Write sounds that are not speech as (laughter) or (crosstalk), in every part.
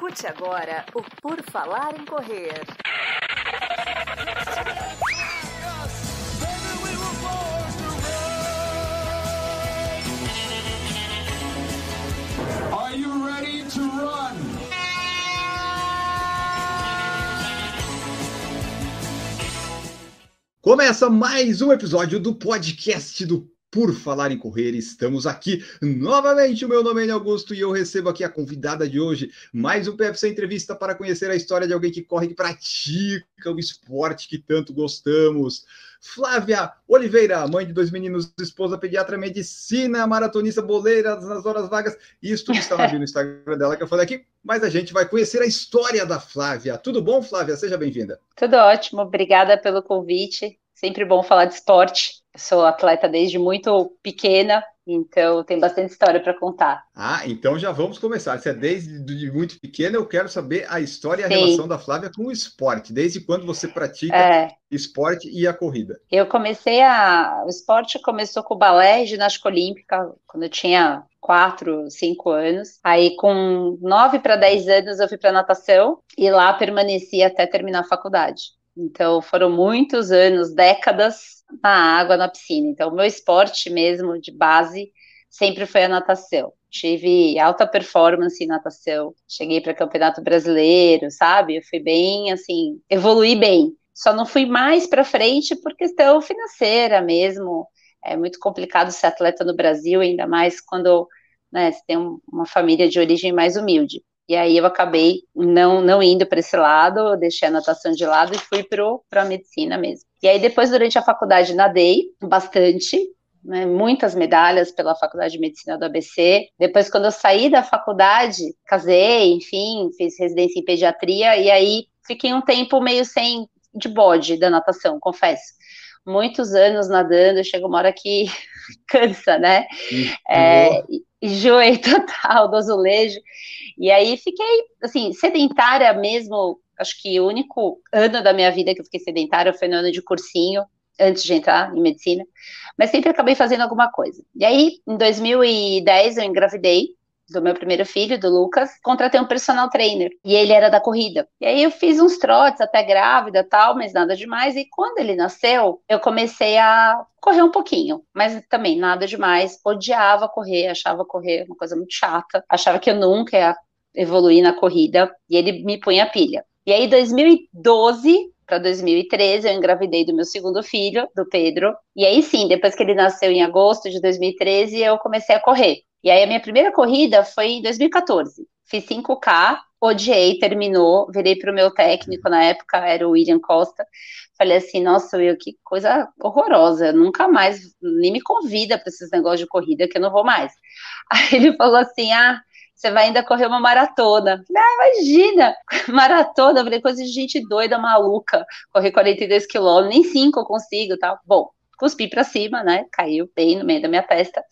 Escute agora o Por Falar em Correr. Are you ready to run? Começa mais um episódio do podcast do Por Falar em Correr. Estamos aqui novamente. O meu nome é Augusto e eu recebo aqui a convidada de hoje, mais um PFC Entrevista para conhecer a história de alguém que corre e pratica o esporte que tanto gostamos. Flávia Oliveira, mãe de dois meninos, esposa pediatra, medicina, maratonista, boleira nas horas vagas. Isso tudo está no Instagram dela que eu falei aqui, mas a gente vai conhecer a história da Flávia. Tudo bom, Flávia? Seja bem-vinda. Tudo ótimo, obrigada pelo convite. Sempre bom falar de esporte. Sou atleta desde muito pequena, então tem bastante história para contar. Ah, então já vamos começar. Se é desde muito pequena, eu quero saber a história e a Sim. relação da Flávia com o esporte. Desde quando você pratica é. esporte e a corrida? Eu comecei a. O esporte começou com o balé e ginástica olímpica, quando eu tinha quatro, cinco anos. Aí, com nove para dez anos, eu fui para natação e lá permaneci até terminar a faculdade. Então, foram muitos anos, décadas na água, na piscina. Então, o meu esporte mesmo de base sempre foi a natação. Tive alta performance em natação. Cheguei para campeonato brasileiro, sabe? Eu fui bem, assim, evoluí bem. Só não fui mais para frente por questão financeira mesmo. É muito complicado ser atleta no Brasil, ainda mais quando né, você tem uma família de origem mais humilde. E aí eu acabei não, não indo para esse lado, deixei a natação de lado e fui para a medicina mesmo. E aí depois, durante a faculdade, nadei bastante, né, muitas medalhas pela Faculdade de Medicina do ABC. Depois, quando eu saí da faculdade, casei, enfim, fiz residência em pediatria, e aí fiquei um tempo meio sem de bode da natação, confesso. Muitos anos nadando, chega uma hora que (laughs) cansa, né? É, (laughs) enjoei total do azulejo. E aí fiquei, assim, sedentária mesmo. Acho que o único ano da minha vida que eu fiquei sedentária foi no ano de cursinho, antes de entrar em medicina. Mas sempre acabei fazendo alguma coisa. E aí, em 2010, eu engravidei do meu primeiro filho, do Lucas, contratei um personal trainer e ele era da corrida. E aí eu fiz uns trotes até grávida, tal, mas nada demais. E quando ele nasceu, eu comecei a correr um pouquinho, mas também nada demais. Odiava correr, achava correr uma coisa muito chata, achava que eu nunca ia evoluir na corrida e ele me punha pilha. E aí, 2012 para 2013, eu engravidei do meu segundo filho, do Pedro. E aí sim, depois que ele nasceu em agosto de 2013, eu comecei a correr. E aí a minha primeira corrida foi em 2014. Fiz 5K, odiei, terminou, virei para o meu técnico na época, era o William Costa. Falei assim, nossa, Will, que coisa horrorosa, nunca mais, nem me convida para esses negócios de corrida que eu não vou mais. (laughs) Aí ele falou assim, ah, você vai ainda correr uma maratona. Ah, imagina, (laughs) maratona, eu falei, coisa de gente doida, maluca, correr 42 quilômetros, nem 5 eu consigo, tal. Bom, cuspi para cima, né? Caiu bem no meio da minha testa.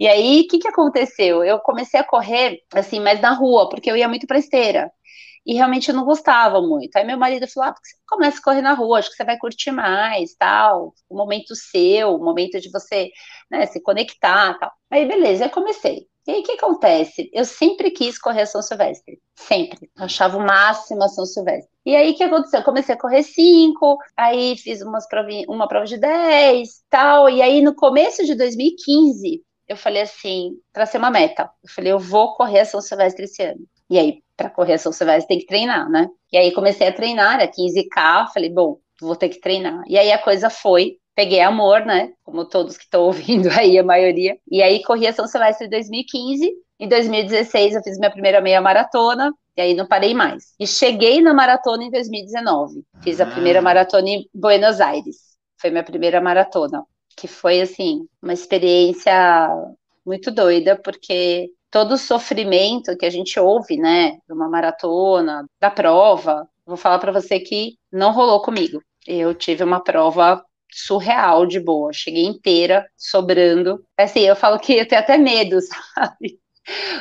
E aí, o que, que aconteceu? Eu comecei a correr, assim, mais na rua, porque eu ia muito para esteira. E realmente eu não gostava muito. Aí meu marido falou: ah, porque você começa a correr na rua, acho que você vai curtir mais, tal. O momento seu, o momento de você né, se conectar, tal. Aí beleza, eu comecei. E aí o que acontece? Eu sempre quis correr a São Silvestre. Sempre. Eu achava o máximo a São Silvestre. E aí o que aconteceu? Eu comecei a correr cinco, aí fiz umas provinha, uma prova de 10, tal. E aí no começo de 2015, eu falei assim, tracei uma meta. Eu falei, eu vou correr a São Silvestre esse ano. E aí, para correr a São Silvestre tem que treinar, né? E aí comecei a treinar, era 15K, falei, bom, vou ter que treinar. E aí a coisa foi, peguei amor, né? Como todos que estão ouvindo aí, a maioria. E aí corri a São Silvestre em 2015. Em 2016 eu fiz minha primeira meia maratona. E aí não parei mais. E cheguei na maratona em 2019. Fiz a primeira ah. maratona em Buenos Aires. Foi minha primeira maratona. Que foi, assim, uma experiência muito doida, porque todo o sofrimento que a gente ouve, né, de uma maratona, da prova, vou falar para você que não rolou comigo. Eu tive uma prova surreal de boa. Cheguei inteira, sobrando. Assim, eu falo que eu tenho até medo, (laughs) sabe?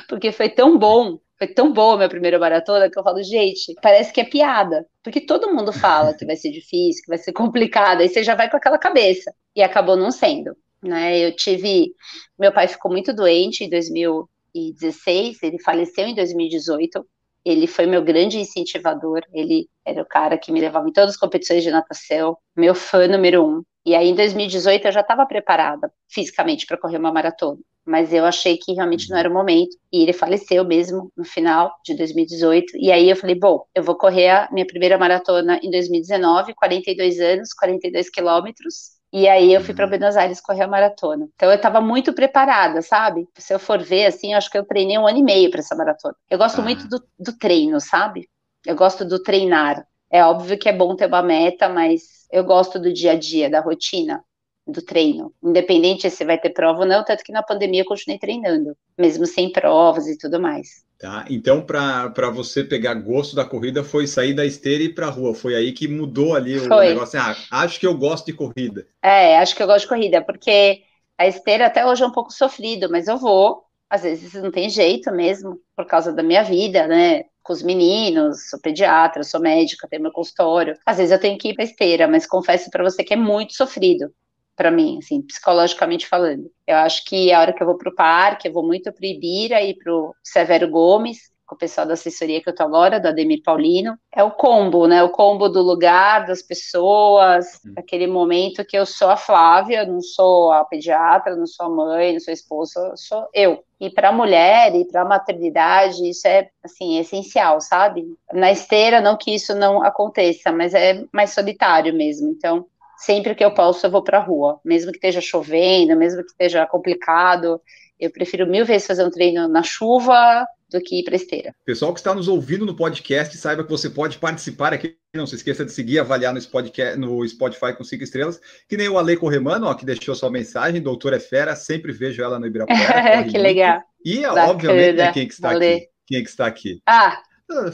Porque foi tão bom. Foi tão boa a minha primeira maratona que eu falo, gente, parece que é piada. Porque todo mundo fala que vai ser difícil, que vai ser complicado, aí você já vai com aquela cabeça. E acabou não sendo. Né? Eu tive. Meu pai ficou muito doente em 2016, ele faleceu em 2018. Ele foi meu grande incentivador, ele era o cara que me levava em todas as competições de natação, meu fã número um. E aí, em 2018, eu já estava preparada fisicamente para correr uma maratona, mas eu achei que realmente não era o momento. E ele faleceu mesmo no final de 2018. E aí eu falei: bom, eu vou correr a minha primeira maratona em 2019, 42 anos, 42 quilômetros. E aí eu fui para. Buenos Aires correr a maratona. Então eu estava muito preparada, sabe? Se eu for ver, assim, eu acho que eu treinei um ano e meio para essa maratona. Eu gosto ah. muito do, do treino, sabe? Eu gosto do treinar. É óbvio que é bom ter uma meta, mas eu gosto do dia a dia, da rotina, do treino. Independente se vai ter prova ou não, tanto que na pandemia eu continuei treinando, mesmo sem provas e tudo mais. Tá, então para você pegar gosto da corrida foi sair da esteira e ir para rua. Foi aí que mudou ali o foi. negócio. Ah, acho que eu gosto de corrida. É, acho que eu gosto de corrida, porque a esteira até hoje é um pouco sofrido, mas eu vou. Às vezes não tem jeito mesmo, por causa da minha vida, né? com os meninos, sou pediatra, sou médica, tenho meu consultório. Às vezes eu tenho que ir para esteira, mas confesso para você que é muito sofrido para mim, assim, psicologicamente falando. Eu acho que a hora que eu vou para o parque, eu vou muito para o Ibira e para o Severo Gomes, com o pessoal da assessoria que eu tô agora, do Ademir Paulino, é o combo, né? O combo do lugar, das pessoas, hum. aquele momento que eu sou a Flávia, não sou a pediatra, não sou a mãe, não sou a esposa, sou eu. E para a mulher e para a maternidade, isso é, assim, essencial, sabe? Na esteira, não que isso não aconteça, mas é mais solitário mesmo. Então, sempre que eu posso, eu vou para a rua, mesmo que esteja chovendo, mesmo que esteja complicado. Eu prefiro mil vezes fazer um treino na chuva do que ir para esteira. Pessoal que está nos ouvindo no podcast, saiba que você pode participar aqui. Não se esqueça de seguir, avaliar no, Spotify, no Spotify com cinco estrelas, que nem o Ale Corremano, ó, que deixou sua mensagem. Doutora é fera, sempre vejo ela no Ibirapuera. (laughs) que legal. E, Bacana. obviamente, né, quem que está aqui? Quem é que está aqui? Ah,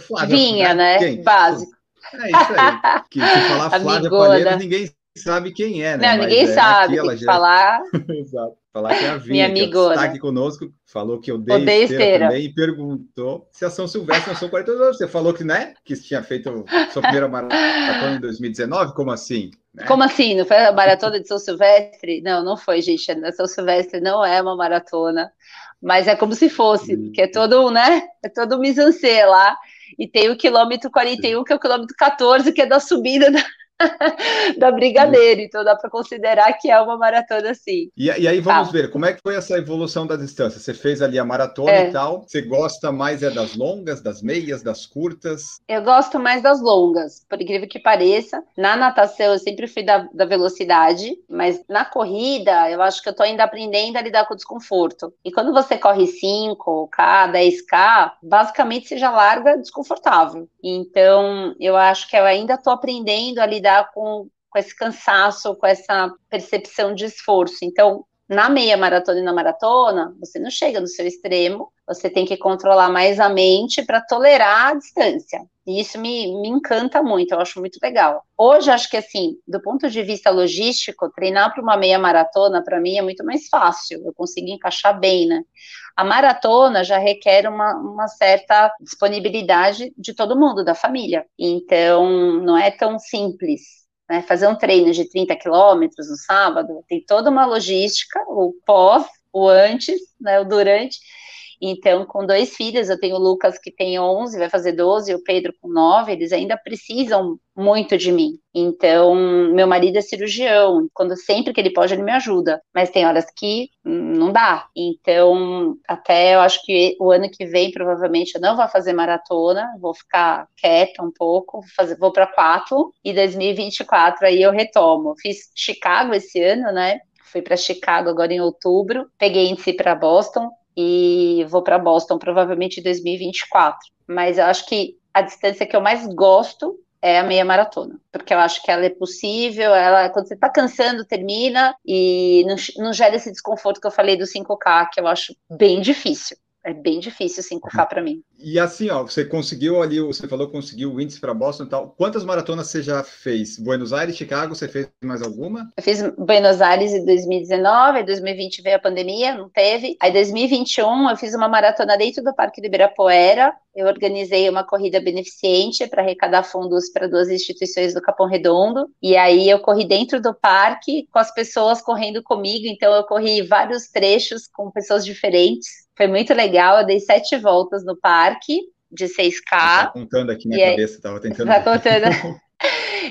Flávia, Vinha, né? Quem? Básico. É isso aí. (laughs) Que, se falar Flávia Palheiros, ninguém sabe quem é, né? Não, ninguém é, sabe. Já... falar. (laughs) Exato. Falar que é a Minha que está aqui conosco, falou que odeia, odeia esteira, esteira, também e perguntou se a São Silvestre não são 42 anos. Você falou que, né, que tinha feito sua primeira (laughs) maratona em 2019, como assim? Né? Como assim? Não foi a maratona de São Silvestre? Não, não foi, gente. A São Silvestre não é uma maratona, mas é como se fosse, hum. que é todo, né, é todo um mise lá, e tem o quilômetro 41, que é o quilômetro 14, que é da subida da (laughs) da Brigadeiro, então dá para considerar que é uma maratona sim. E, e aí vamos tá. ver, como é que foi essa evolução da distância? Você fez ali a maratona é. e tal, você gosta mais é das longas, das meias, das curtas? Eu gosto mais das longas, por incrível que pareça. Na natação eu sempre fui da, da velocidade, mas na corrida eu acho que eu tô ainda aprendendo a lidar com o desconforto. E quando você corre 5K, 10K, basicamente você já larga desconfortável. Então eu acho que eu ainda tô aprendendo a lidar lidar com, com esse cansaço, com essa percepção de esforço. Então, na meia maratona e na maratona, você não chega no seu extremo, você tem que controlar mais a mente para tolerar a distância. E isso me, me encanta muito, eu acho muito legal. Hoje, acho que assim, do ponto de vista logístico, treinar para uma meia maratona, para mim, é muito mais fácil, eu consigo encaixar bem, né? A maratona já requer uma, uma certa disponibilidade de todo mundo, da família. Então, não é tão simples né, fazer um treino de 30 quilômetros no sábado, tem toda uma logística, o pós, o antes, né, o durante. Então, com dois filhos, eu tenho o Lucas que tem 11, vai fazer 12, e o Pedro com 9, eles ainda precisam muito de mim. Então, meu marido é cirurgião, quando sempre que ele pode, ele me ajuda, mas tem horas que não dá. Então, até eu acho que o ano que vem, provavelmente, eu não vou fazer maratona, vou ficar quieta um pouco, vou, fazer, vou para quatro, e 2024 aí eu retomo. Fiz Chicago esse ano, né? Fui para Chicago agora em outubro, peguei índice para Boston, e vou para Boston provavelmente em 2024. Mas eu acho que a distância que eu mais gosto é a meia maratona, porque eu acho que ela é possível, ela quando você está cansando termina e não, não gera esse desconforto que eu falei do 5K, que eu acho bem difícil. É bem difícil (laughs) 5K para mim. E assim, ó, você conseguiu ali, você falou que conseguiu o índice para Boston e tal. Quantas maratonas você já fez? Buenos Aires, Chicago, você fez mais alguma? Eu fiz Buenos Aires em 2019, em 2020 veio a pandemia, não teve. Aí 2021 eu fiz uma maratona dentro do Parque do Ibirapuera. Eu organizei uma corrida beneficente para arrecadar fundos para duas instituições do Capão Redondo. E aí eu corri dentro do parque com as pessoas correndo comigo, então eu corri vários trechos com pessoas diferentes foi muito legal, eu dei sete voltas no parque, de 6K. Tá contando aqui na cabeça, aí, tava tentando. (laughs) Tá contando.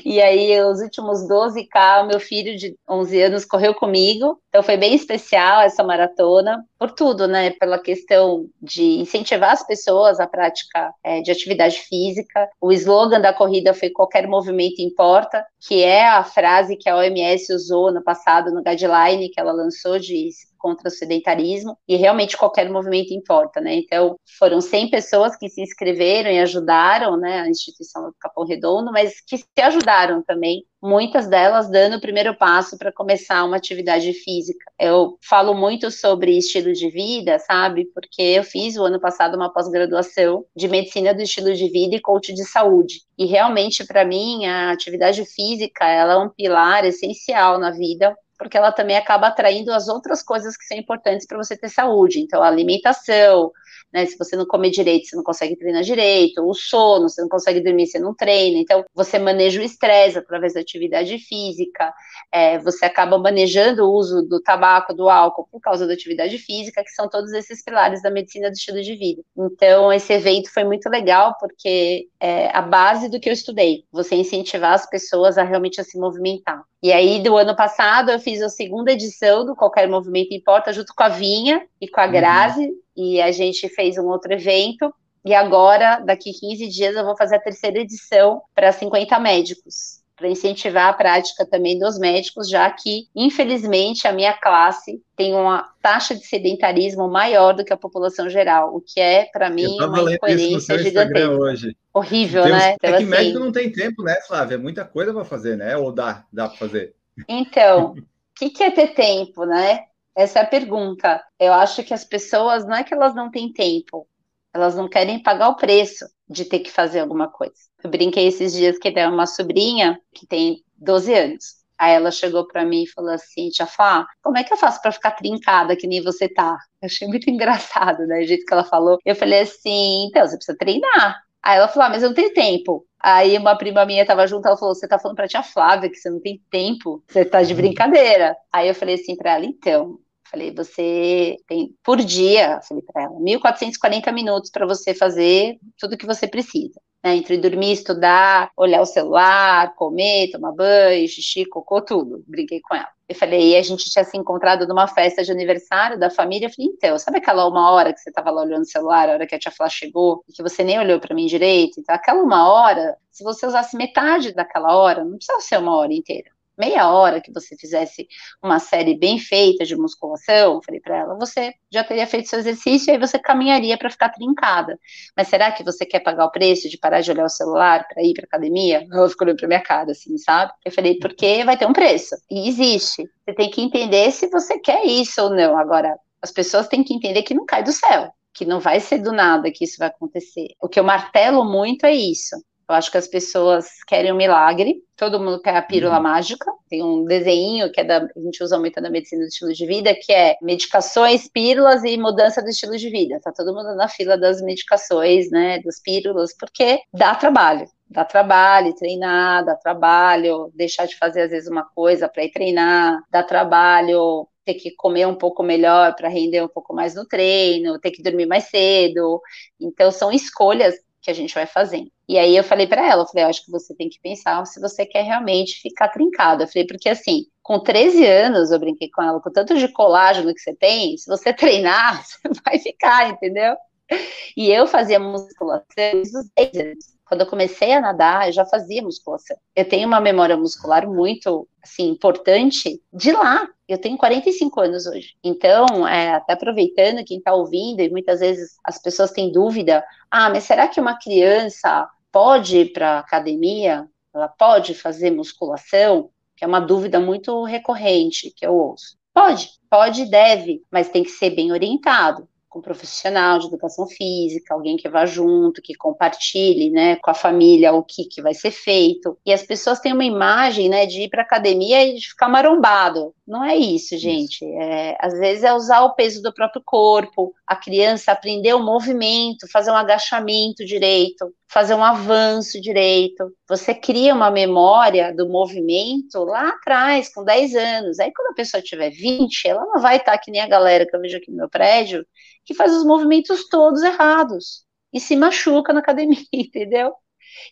E aí, os últimos 12K, o meu filho de 11 anos correu comigo. Então, foi bem especial essa maratona, por tudo, né? Pela questão de incentivar as pessoas à prática é, de atividade física. O slogan da corrida foi qualquer movimento importa, que é a frase que a OMS usou no passado no guideline que ela lançou de contra o sedentarismo, e realmente qualquer movimento importa, né? Então, foram 100 pessoas que se inscreveram e ajudaram, né, a instituição do Capão Redondo, mas que se ajudaram também muitas delas dando o primeiro passo para começar uma atividade física. Eu falo muito sobre estilo de vida, sabe? Porque eu fiz o ano passado uma pós-graduação de medicina do estilo de vida e coach de saúde. E realmente para mim a atividade física, ela é um pilar essencial na vida porque ela também acaba atraindo as outras coisas que são importantes para você ter saúde. Então, alimentação, né? Se você não comer direito, você não consegue treinar direito, o sono, você não consegue dormir, você não treina. Então, você maneja o estresse através da atividade física, é, você acaba manejando o uso do tabaco, do álcool por causa da atividade física, que são todos esses pilares da medicina do estilo de vida. Então, esse evento foi muito legal, porque é a base do que eu estudei, você incentivar as pessoas a realmente a se movimentar. E aí, do ano passado, eu fiz a segunda edição do Qualquer Movimento Importa, junto com a Vinha e com a uhum. Grazi, uhum. E a gente fez um outro evento. E agora, daqui 15 dias, eu vou fazer a terceira edição para 50 médicos, para incentivar a prática também dos médicos, já que, infelizmente, a minha classe tem uma taxa de sedentarismo maior do que a população geral, o que é, para mim, uma incoerência gigantesca. Hoje. Horrível, tem né? Então, é que assim, médico não tem tempo, né, Flávia? É muita coisa para fazer, né? Ou dá, dá para fazer? Então, o que, que é ter tempo, né? Essa é a pergunta. Eu acho que as pessoas, não é que elas não têm tempo, elas não querem pagar o preço de ter que fazer alguma coisa. Eu brinquei esses dias que tem uma sobrinha que tem 12 anos. Aí ela chegou para mim e falou assim: Tia Fá, como é que eu faço para ficar trincada que nem você tá? Eu achei muito (laughs) engraçado, né? O jeito que ela falou. Eu falei assim: então, você precisa treinar. Aí ela falou: ah, mas eu não tenho tempo. Aí uma prima minha tava junto, ela falou: Você tá falando pra tia Flávia que você não tem tempo, você tá de brincadeira. Aí eu falei assim pra ela: Então, falei, você tem por dia, falei para ela, 1440 minutos para você fazer tudo que você precisa né, entre dormir, estudar, olhar o celular, comer, tomar banho, xixi, cocô, tudo. Brinquei com ela. Eu falei, e a gente tinha se encontrado numa festa de aniversário da família. Eu falei, então, sabe aquela uma hora que você estava lá olhando o celular, a hora que a tia Flá chegou, e que você nem olhou para mim direito? Então, aquela uma hora, se você usasse metade daquela hora, não precisa ser uma hora inteira meia hora que você fizesse uma série bem feita de musculação, falei para ela, você já teria feito seu exercício e aí você caminharia para ficar trincada. Mas será que você quer pagar o preço de parar de olhar o celular para ir para academia? (laughs) Ela ficou olhando para minha cara, assim, sabe? Eu falei, porque vai ter um preço. E existe. Você tem que entender se você quer isso ou não. Agora, as pessoas têm que entender que não cai do céu que não vai ser do nada que isso vai acontecer. O que eu martelo muito é isso. Eu acho que as pessoas querem um milagre, todo mundo quer a pílula uhum. mágica. Tem um desenho que é da, a gente usa muito na medicina do estilo de vida, que é medicações, pílulas e mudança do estilo de vida. Tá todo mundo na fila das medicações, né, das pílulas, porque dá trabalho. Dá trabalho treinar, dá trabalho deixar de fazer às vezes uma coisa para ir treinar, dá trabalho ter que comer um pouco melhor para render um pouco mais no treino, ter que dormir mais cedo. Então são escolhas que a gente vai fazendo. E aí eu falei para ela, eu falei, acho que você tem que pensar se você quer realmente ficar trincada. Eu falei, porque assim, com 13 anos, eu brinquei com ela, com tanto de colágeno que você tem, se você (laughs) treinar, você vai ficar, entendeu? E eu fazia musculação desde os 10 anos. Quando eu comecei a nadar, eu já fazia musculação. Eu tenho uma memória muscular muito, assim, importante de lá. Eu tenho 45 anos hoje. Então, é, até aproveitando quem está ouvindo, e muitas vezes as pessoas têm dúvida, ah, mas será que uma criança pode ir para academia? Ela pode fazer musculação? Que é uma dúvida muito recorrente que eu ouço. Pode, pode e deve, mas tem que ser bem orientado com um profissional de educação física, alguém que vá junto, que compartilhe, né, com a família o que, que vai ser feito. E as pessoas têm uma imagem, né, de ir para academia e de ficar marombado. Não é isso, gente. É, às vezes é usar o peso do próprio corpo, a criança aprender o movimento, fazer um agachamento direito, fazer um avanço direito. Você cria uma memória do movimento lá atrás, com 10 anos. Aí, quando a pessoa tiver 20, ela não vai estar que nem a galera que eu vejo aqui no meu prédio, que faz os movimentos todos errados. e se machuca na academia, (laughs) entendeu?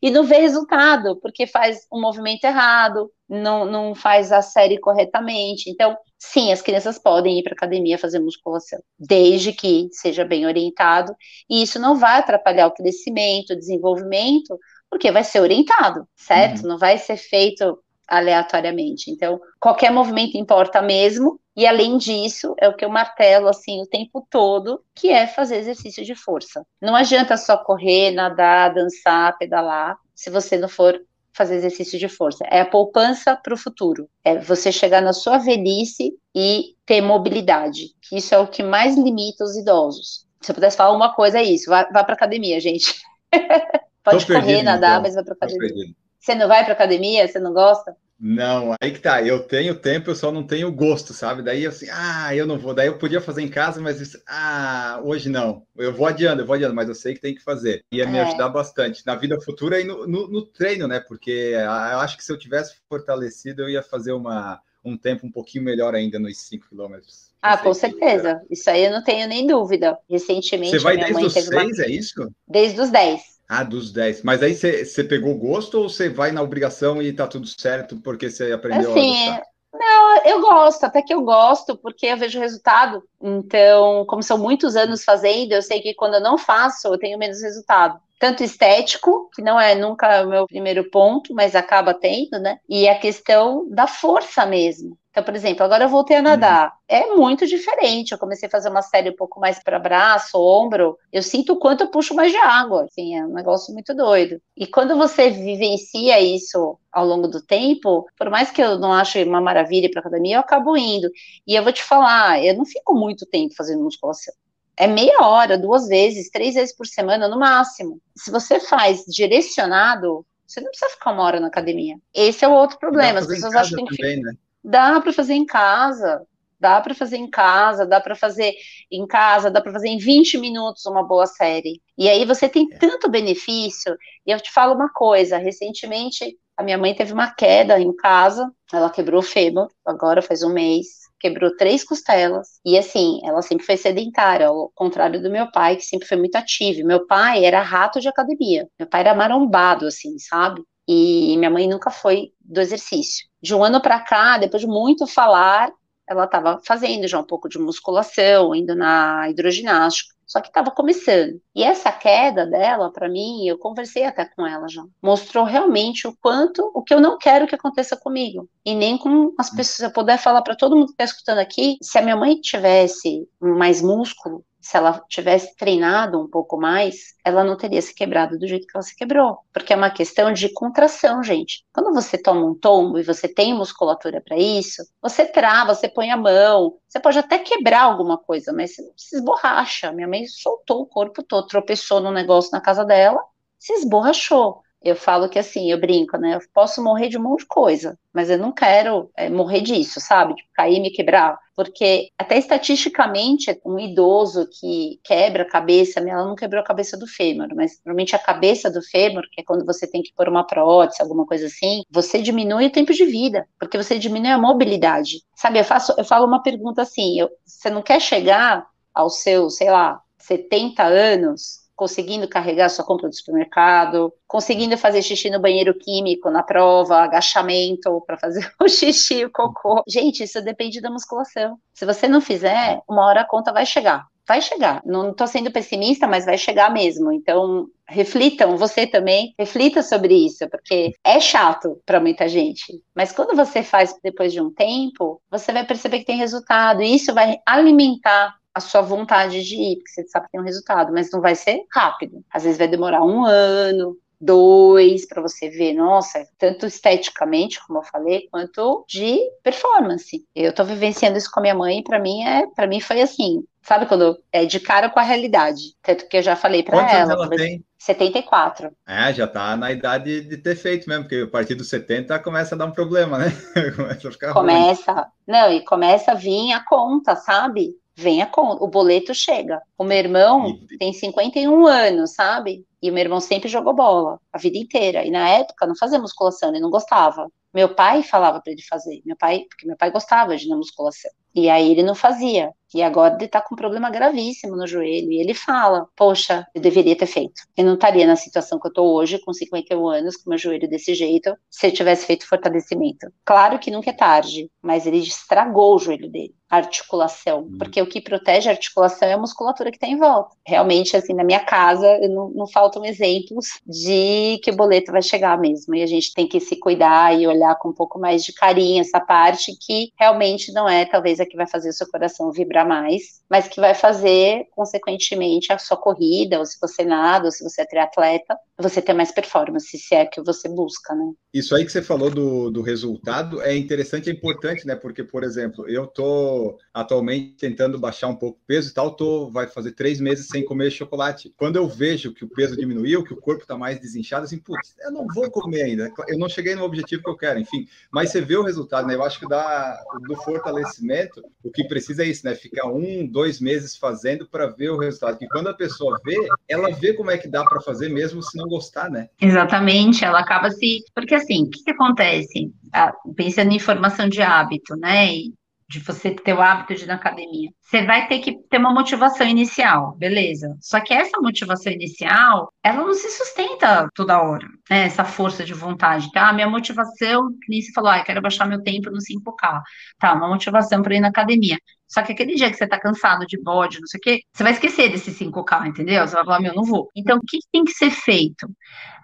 E não vê resultado, porque faz um movimento errado, não, não faz a série corretamente. Então, sim, as crianças podem ir para academia fazer musculação, desde que seja bem orientado, e isso não vai atrapalhar o crescimento, o desenvolvimento, porque vai ser orientado, certo? Uhum. Não vai ser feito aleatoriamente. Então, qualquer movimento importa mesmo, e além disso, é o que eu martelo assim o tempo todo, que é fazer exercício de força. Não adianta só correr, nadar, dançar, pedalar, se você não for fazer exercício de força. É a poupança para o futuro. É você chegar na sua velhice e ter mobilidade. Isso é o que mais limita os idosos. Se eu pudesse falar uma coisa, é isso. Vá, vá para academia, gente. (laughs) Pode Tô correr, perdido, nadar, então. mas vai para academia. Você não vai para academia? Você não gosta? Não, aí que tá. Eu tenho tempo, eu só não tenho gosto, sabe? Daí assim, ah, eu não vou. Daí eu podia fazer em casa, mas ah, hoje não. Eu vou adiando, eu vou adiando, mas eu sei que tem que fazer. Ia é. me ajudar bastante na vida futura e no, no, no, treino, né? Porque ah, eu acho que se eu tivesse fortalecido, eu ia fazer uma, um tempo um pouquinho melhor ainda nos 5 quilômetros. Ah, com certeza. Isso aí eu não tenho nem dúvida. Recentemente. Você vai desde os 6, uma... é isso? Desde os 10. Ah, dos 10. Mas aí você pegou gosto ou você vai na obrigação e tá tudo certo porque você aprendeu assim, a gostar? Não, eu gosto, até que eu gosto, porque eu vejo resultado. Então, como são muitos anos fazendo, eu sei que quando eu não faço, eu tenho menos resultado. Tanto estético, que não é nunca o meu primeiro ponto, mas acaba tendo, né? E a questão da força mesmo. Então, por exemplo, agora eu voltei a nadar. Uhum. É muito diferente. Eu comecei a fazer uma série um pouco mais para braço, ombro. Eu sinto o quanto eu puxo mais de água. Assim, é um negócio muito doido. E quando você vivencia isso ao longo do tempo, por mais que eu não ache uma maravilha para academia, eu acabo indo. E eu vou te falar, eu não fico muito tempo fazendo musculação. É meia hora, duas vezes, três vezes por semana no máximo. Se você faz direcionado, você não precisa ficar uma hora na academia. Esse é o outro problema. As pessoas acham que tem que também, ficar. Né? Dá para fazer em casa, dá para fazer em casa, dá para fazer em casa, dá para fazer em 20 minutos uma boa série. E aí você tem é. tanto benefício. E eu te falo uma coisa, recentemente a minha mãe teve uma queda em casa, ela quebrou o fêmur, agora faz um mês, quebrou três costelas, e assim, ela sempre foi sedentária, ao contrário do meu pai, que sempre foi muito ativo. Meu pai era rato de academia, meu pai era marombado, assim, sabe? E minha mãe nunca foi do exercício. De um ano para cá, depois de muito falar, ela estava fazendo já um pouco de musculação, indo na hidroginástica, só que estava começando. E essa queda dela, para mim, eu conversei até com ela já, mostrou realmente o quanto, o que eu não quero que aconteça comigo, e nem com as pessoas. Se eu puder falar para todo mundo que está escutando aqui, se a minha mãe tivesse mais músculo, se ela tivesse treinado um pouco mais, ela não teria se quebrado do jeito que ela se quebrou. Porque é uma questão de contração, gente. Quando você toma um tombo e você tem musculatura para isso, você trava, você põe a mão, você pode até quebrar alguma coisa, mas você se esborracha. Minha mãe soltou o corpo todo, tropeçou num negócio na casa dela, se esborrachou. Eu falo que assim, eu brinco, né? Eu posso morrer de um monte de coisa, mas eu não quero é, morrer disso, sabe? Tipo, cair e me quebrar. Porque até estatisticamente, um idoso que quebra a cabeça, ela não quebrou a cabeça do fêmur, mas normalmente a cabeça do fêmur, que é quando você tem que pôr uma prótese, alguma coisa assim, você diminui o tempo de vida, porque você diminui a mobilidade. Sabe, eu faço, eu falo uma pergunta assim, eu, você não quer chegar aos seus, sei lá, 70 anos conseguindo carregar sua compra do supermercado, conseguindo fazer xixi no banheiro químico na prova, agachamento para fazer (laughs) o xixi, o cocô. Gente, isso depende da musculação. Se você não fizer, uma hora a conta vai chegar. Vai chegar. Não estou sendo pessimista, mas vai chegar mesmo. Então, reflitam, você também, reflita sobre isso, porque é chato para muita gente. Mas quando você faz depois de um tempo, você vai perceber que tem resultado. E isso vai alimentar a sua vontade de ir, porque você sabe que tem um resultado, mas não vai ser rápido. Às vezes vai demorar um ano, dois, para você ver, nossa, tanto esteticamente, como eu falei, quanto de performance. Eu tô vivenciando isso com a minha mãe, e para mim é, para mim foi assim, sabe quando é de cara com a realidade. Tanto que eu já falei para ela. ela tem? 74. É, já tá na idade de ter feito mesmo, porque a partir dos 70 começa a dar um problema, né? (laughs) começa a ficar Começa. Ruim. Não, e começa a vir a conta, sabe? Vem a conta, o boleto chega. O meu irmão e... tem 51 anos, sabe? E o meu irmão sempre jogou bola, a vida inteira. E na época não fazia musculação, ele não gostava. Meu pai falava para ele fazer, meu pai, porque meu pai gostava de ir na musculação. E aí ele não fazia. E agora ele tá com um problema gravíssimo no joelho. E ele fala: Poxa, eu deveria ter feito. Eu não estaria na situação que eu tô hoje, com 51 anos, com meu joelho desse jeito, se eu tivesse feito fortalecimento. Claro que nunca é tarde, mas ele estragou o joelho dele articulação, uhum. porque o que protege a articulação é a musculatura que está em volta. Realmente, assim, na minha casa, não, não faltam exemplos de que o boleto vai chegar mesmo, e a gente tem que se cuidar e olhar com um pouco mais de carinho essa parte que realmente não é, talvez, a que vai fazer o seu coração vibrar mais, mas que vai fazer, consequentemente, a sua corrida, ou se você nada, ou se você é triatleta, você ter mais performance, se é que você busca, né? Isso aí que você falou do, do resultado é interessante, é importante, né? Porque, por exemplo, eu tô atualmente tentando baixar um pouco o peso e tal, tô, vai fazer três meses sem comer chocolate. Quando eu vejo que o peso diminuiu, que o corpo tá mais desinchado, assim, putz, eu não vou comer ainda, eu não cheguei no objetivo que eu quero, enfim. Mas você vê o resultado, né? Eu acho que dá, do fortalecimento, o que precisa é isso, né? Ficar um, dois meses fazendo para ver o resultado. Que quando a pessoa vê, ela vê como é que dá para fazer mesmo se não gostar, né? Exatamente, ela acaba se. Porque assim, o que, que acontece? Ah, pensando em formação de hábito, né? E de você ter o hábito de ir na academia. Você vai ter que ter uma motivação inicial, beleza. Só que essa motivação inicial, ela não se sustenta toda hora, né? Essa força de vontade. Tá? Minha motivação, nem você falou, ah, quero baixar meu tempo no 5K. Tá, uma motivação para ir na academia. Só que aquele dia que você tá cansado de bode, não sei o quê, você vai esquecer desse 5K, entendeu? Você vai falar, meu, não vou. Então, o que tem que ser feito?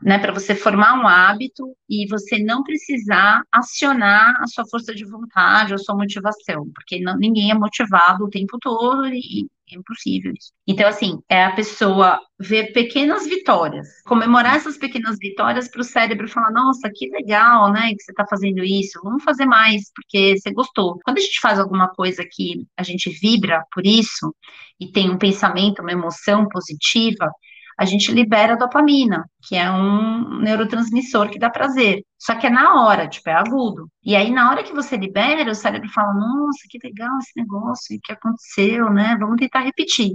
Né, para você formar um hábito e você não precisar acionar a sua força de vontade ou sua motivação, porque não, ninguém é motivado o tempo todo e, é impossível isso. Então, assim, é a pessoa ver pequenas vitórias, comemorar essas pequenas vitórias para o cérebro falar: nossa, que legal, né, que você está fazendo isso, vamos fazer mais, porque você gostou. Quando a gente faz alguma coisa que a gente vibra por isso e tem um pensamento, uma emoção positiva, a gente libera dopamina, que é um neurotransmissor que dá prazer. Só que é na hora, tipo, é agudo. E aí, na hora que você libera, o cérebro fala: Nossa, que legal esse negócio, o que aconteceu, né? Vamos tentar repetir.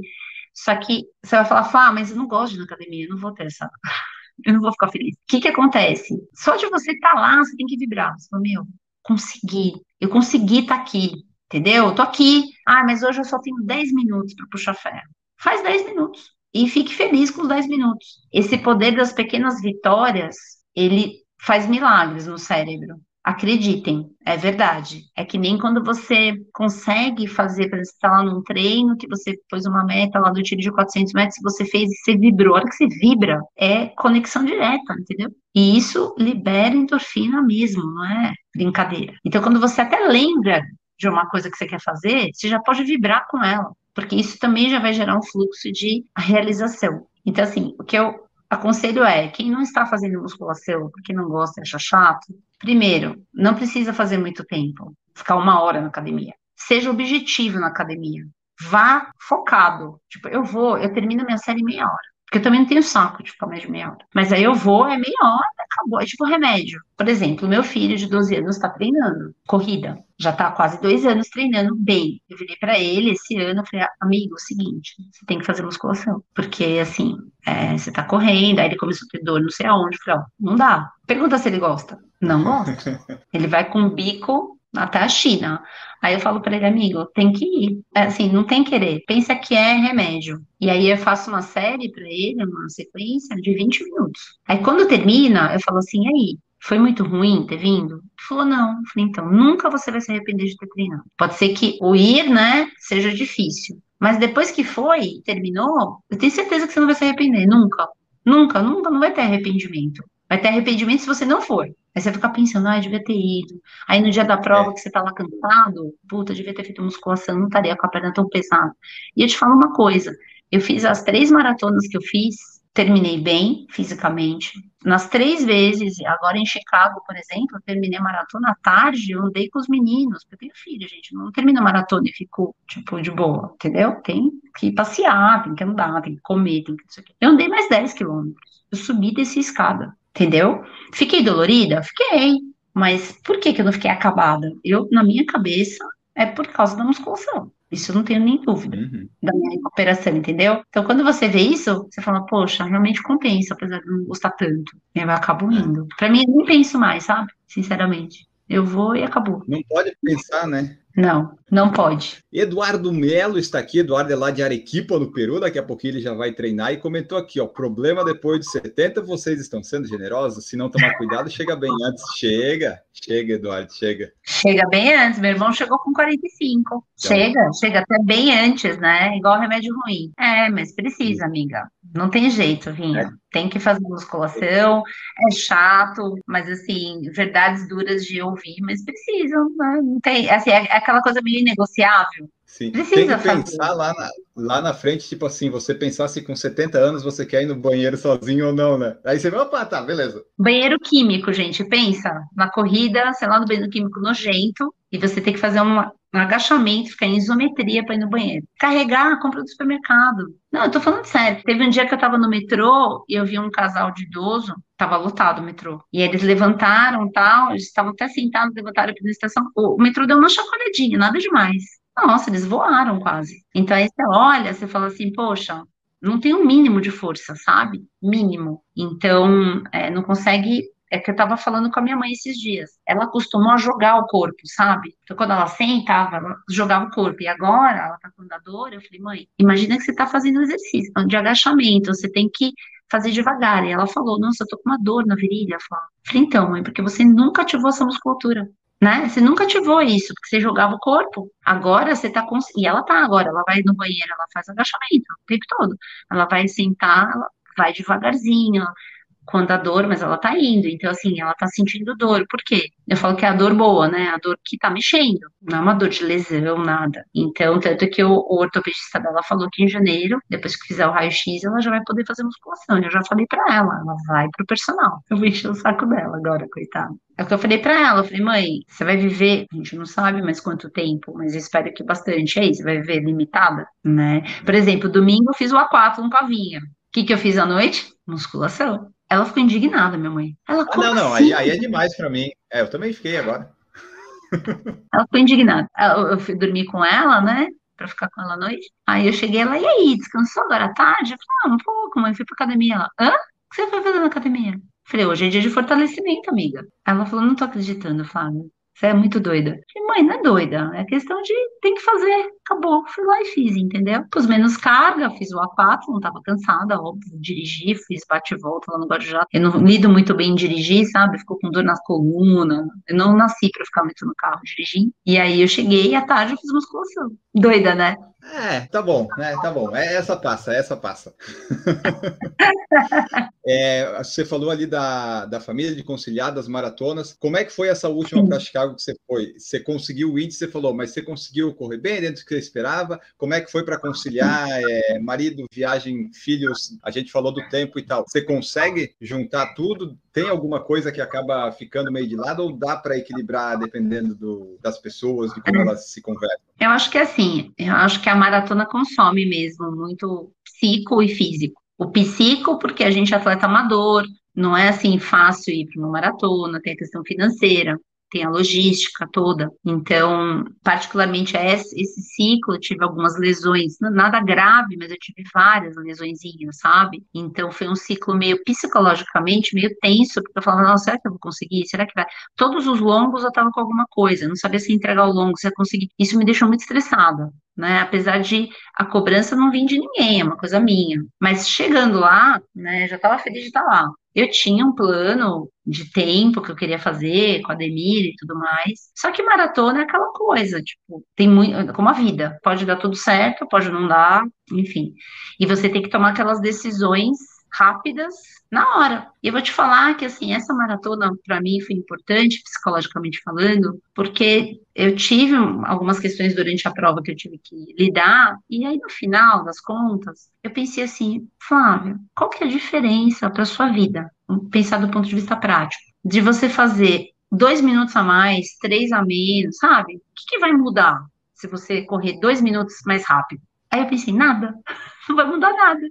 Só que você vai falar: Ah, mas eu não gosto de ir na academia, eu não vou ter essa. (laughs) eu não vou ficar feliz. O que que acontece? Só de você estar tá lá, você tem que vibrar. Você fala: Meu, consegui. Eu consegui estar tá aqui. Entendeu? Eu tô aqui. Ah, mas hoje eu só tenho 10 minutos para puxar ferro. Faz 10 minutos e fique feliz com os 10 minutos. Esse poder das pequenas vitórias, ele faz milagres no cérebro. Acreditem, é verdade. É que nem quando você consegue fazer, exemplo, você está lá num treino, que você pôs uma meta lá do tiro de 400 metros, você fez e você vibrou. A hora que você vibra, é conexão direta, entendeu? E isso libera endorfina mesmo, não é brincadeira. Então, quando você até lembra de uma coisa que você quer fazer, você já pode vibrar com ela porque isso também já vai gerar um fluxo de realização. Então, assim, o que eu aconselho é, quem não está fazendo musculação porque não gosta, acha chato, primeiro, não precisa fazer muito tempo, ficar uma hora na academia. Seja objetivo na academia. Vá focado. Tipo, eu vou, eu termino minha série em meia hora. Porque eu também não tenho saco de ficar mais de meia hora. Mas aí eu vou, é meia hora, acabou. É tipo remédio. Por exemplo, meu filho de 12 anos está treinando corrida. Já está quase dois anos treinando bem. Eu virei para ele esse ano, falei, amigo, é o seguinte, você tem que fazer musculação. Porque, assim, é, você está correndo, aí ele começou a ter dor não sei aonde. Eu falei, ó, não dá. Pergunta se ele gosta. Não gosta. (laughs) ele vai com o bico até a China. Aí eu falo para ele, amigo, tem que ir. É, assim, não tem querer. Pensa que é remédio. E aí eu faço uma série para ele, uma sequência de 20 minutos. Aí quando termina, eu falo assim, aí, foi muito ruim ter vindo? Ele falou, não. Eu falei, então, nunca você vai se arrepender de ter treinado. Pode ser que o ir, né, seja difícil. Mas depois que foi, terminou, eu tenho certeza que você não vai se arrepender. Nunca. Nunca, nunca, não vai ter arrependimento. Vai ter arrependimento se você não for. Aí você fica pensando, ah, devia ter ido. Aí no dia da prova é. que você tá lá cansado, puta, devia ter feito musculação, não estaria com a perna tão pesada. E eu te falo uma coisa, eu fiz as três maratonas que eu fiz, terminei bem fisicamente. Nas três vezes, agora em Chicago, por exemplo, eu terminei a maratona à tarde, eu andei com os meninos, porque eu tenho filho, gente, não termina a maratona e fico, tipo, de boa, entendeu? Tem que passear, tem que andar, tem que comer, tem que... Eu andei mais 10 quilômetros, eu subi dessa escada entendeu? Fiquei dolorida? Fiquei. Mas por que, que eu não fiquei acabada? Eu, na minha cabeça, é por causa da musculação. Isso eu não tenho nem dúvida Uhum. da minha recuperação, entendeu? Então, quando você vê isso, você fala, poxa, realmente compensa, apesar de não gostar tanto. Eu acabo indo. Pra mim, eu nem penso mais, sabe? Sinceramente. Eu vou e acabou. Não pode pensar, né? Não, não pode. Eduardo Melo está aqui, Eduardo é lá de Arequipa, no Peru, daqui a pouquinho ele já vai treinar e comentou aqui, ó, problema depois de 70, vocês estão sendo generosos, se não tomar cuidado, chega bem antes. Chega, chega, Eduardo, chega. Chega bem antes, meu irmão chegou com 45. Chega, chega até bem antes, né? Igual remédio ruim. É, mas precisa, amiga. Não tem jeito, Vinha. Tem que fazer musculação, é chato, mas assim, verdades duras de ouvir, mas precisam, né? Não tem, assim, é aquela coisa meio inegociável. Sim, Precisa tem que fazer. pensar lá na, lá na frente, tipo assim, você pensar se com 70 anos você quer ir no banheiro sozinho ou não, né? Aí você vai, opa, tá, beleza. Banheiro químico, gente, pensa, na corrida, sei lá, no banheiro químico nojento, e você tem que fazer uma- um agachamento, ficar em isometria para ir no banheiro. Carregar a compra do supermercado. Não, eu tô falando sério. Teve um dia que eu tava no metrô e eu vi um casal de idoso, tava lotado o metrô. E eles levantaram, tal, eles estavam até sentados, levantaram na estação. O o metrô deu uma chacoalhadinha, nada demais. Nossa, eles voaram quase. Então aí você olha, você fala assim, poxa, não tem um mínimo de força, sabe? Mínimo. Então, é, não consegue. É que eu tava falando com a minha mãe esses dias. Ela acostumou a jogar o corpo, sabe? Então, quando ela sentava, ela jogava o corpo. E agora, ela tá com dor, eu falei, mãe, imagina que você tá fazendo exercício de agachamento, você tem que fazer devagar. E ela falou, nossa, eu tô com uma dor na virilha. Eu falei, então, mãe, porque você nunca ativou essa musculatura né? Você nunca ativou isso, porque você jogava o corpo. Agora você tá com... E ela tá agora, ela vai no banheiro, ela faz agachamento o tempo todo. Ela vai sentar, ela vai devagarzinho, quando a dor, mas ela tá indo. Então, assim, ela tá sentindo dor. Por quê? Eu falo que é a dor boa, né? A dor que tá mexendo. Não é uma dor de lesão, nada. Então, tanto que o, o ortopedista dela falou que em janeiro, depois que fizer o raio-x, ela já vai poder fazer musculação. Eu já falei pra ela, ela vai pro personal. Eu vou encher o saco dela agora, coitada. É o que eu falei pra ela, eu falei, mãe, você vai viver, a gente não sabe mais quanto tempo, mas eu espero que bastante. Aí, você vai viver limitada, né? Por exemplo, domingo eu fiz o A4 com a Vinha. O que que eu fiz à noite? Musculação. Ela ficou indignada, minha mãe. Ela, Ah, não, não, assim? aí, aí é demais pra mim. É, eu também fiquei agora. (laughs) Ela ficou indignada. Eu, eu fui dormir com ela, né? Pra ficar com ela à noite. Aí eu cheguei lá, e aí, descansou agora à tarde? Eu falei, ah, um pouco, mãe, fui pra academia. Ela, hã? O que você foi fazer na academia? Eu falei, hoje é dia de fortalecimento, amiga. Ela falou, não tô acreditando, Flávia. Você é muito doida. Mãe, não é doida. É questão de tem que fazer. Acabou. Fui lá e fiz, entendeu? Pus menos carga, fiz o A4, não tava cansada, óbvio. Dirigi, fiz bate e volta lá no Guarujá. Eu não lido muito bem em dirigir, sabe? Ficou com dor na coluna. Eu não nasci pra ficar muito no carro dirigindo. E aí eu cheguei à tarde eu fiz musculação. Doida, né? É, tá bom, né? Tá bom. É, essa passa, essa passa. (laughs) É, você falou ali da, da família, de conciliar, das maratonas. Como é que foi essa última para Chicago que você foi? Você conseguiu o índice, você falou, mas você conseguiu correr bem dentro do que você esperava? Como é que foi para conciliar é, marido, viagem, filhos? A gente falou do tempo e tal. Você consegue juntar tudo? Tem alguma coisa que acaba ficando meio de lado ou dá para equilibrar dependendo do, das pessoas, de como elas se conversam? Eu acho que é assim, eu acho que a maratona consome mesmo muito psico e físico. O psico, porque a gente é atleta amador, não é assim fácil ir para uma maratona, tem a questão financeira, tem a logística toda. Então, particularmente esse, ciclo, eu tive algumas lesões, nada grave, mas eu tive várias lesõezinhas, sabe? Então, foi um ciclo meio psicologicamente meio tenso, porque eu falava, nossa, será que eu vou conseguir? Será que vai? Todos os longos eu tava com alguma coisa, não sabia se entregar o longo, se ia conseguir. Isso me deixou muito estressada. Né? Apesar de a cobrança não vir de ninguém, é uma coisa minha. Mas chegando lá, né, já estava feliz de estar lá. Eu tinha um plano de tempo que eu queria fazer com a Demir e tudo mais. Só que maratona é aquela coisa, tipo, tem muito, como a vida, pode dar tudo certo, pode não dar, enfim. E você tem que tomar aquelas decisões rápidas na hora. E eu vou te falar que, assim, essa maratona para mim foi importante, psicologicamente falando, porque eu tive algumas questões durante a prova que eu tive que lidar, e aí no final das contas, eu pensei assim, Flávia, qual que é a diferença para sua vida? Pensar do ponto de vista prático, de você fazer dois minutos a mais, três a menos, sabe? O que, que vai mudar se você correr dois minutos mais rápido? Aí eu pensei, nada, (laughs) não vai mudar nada.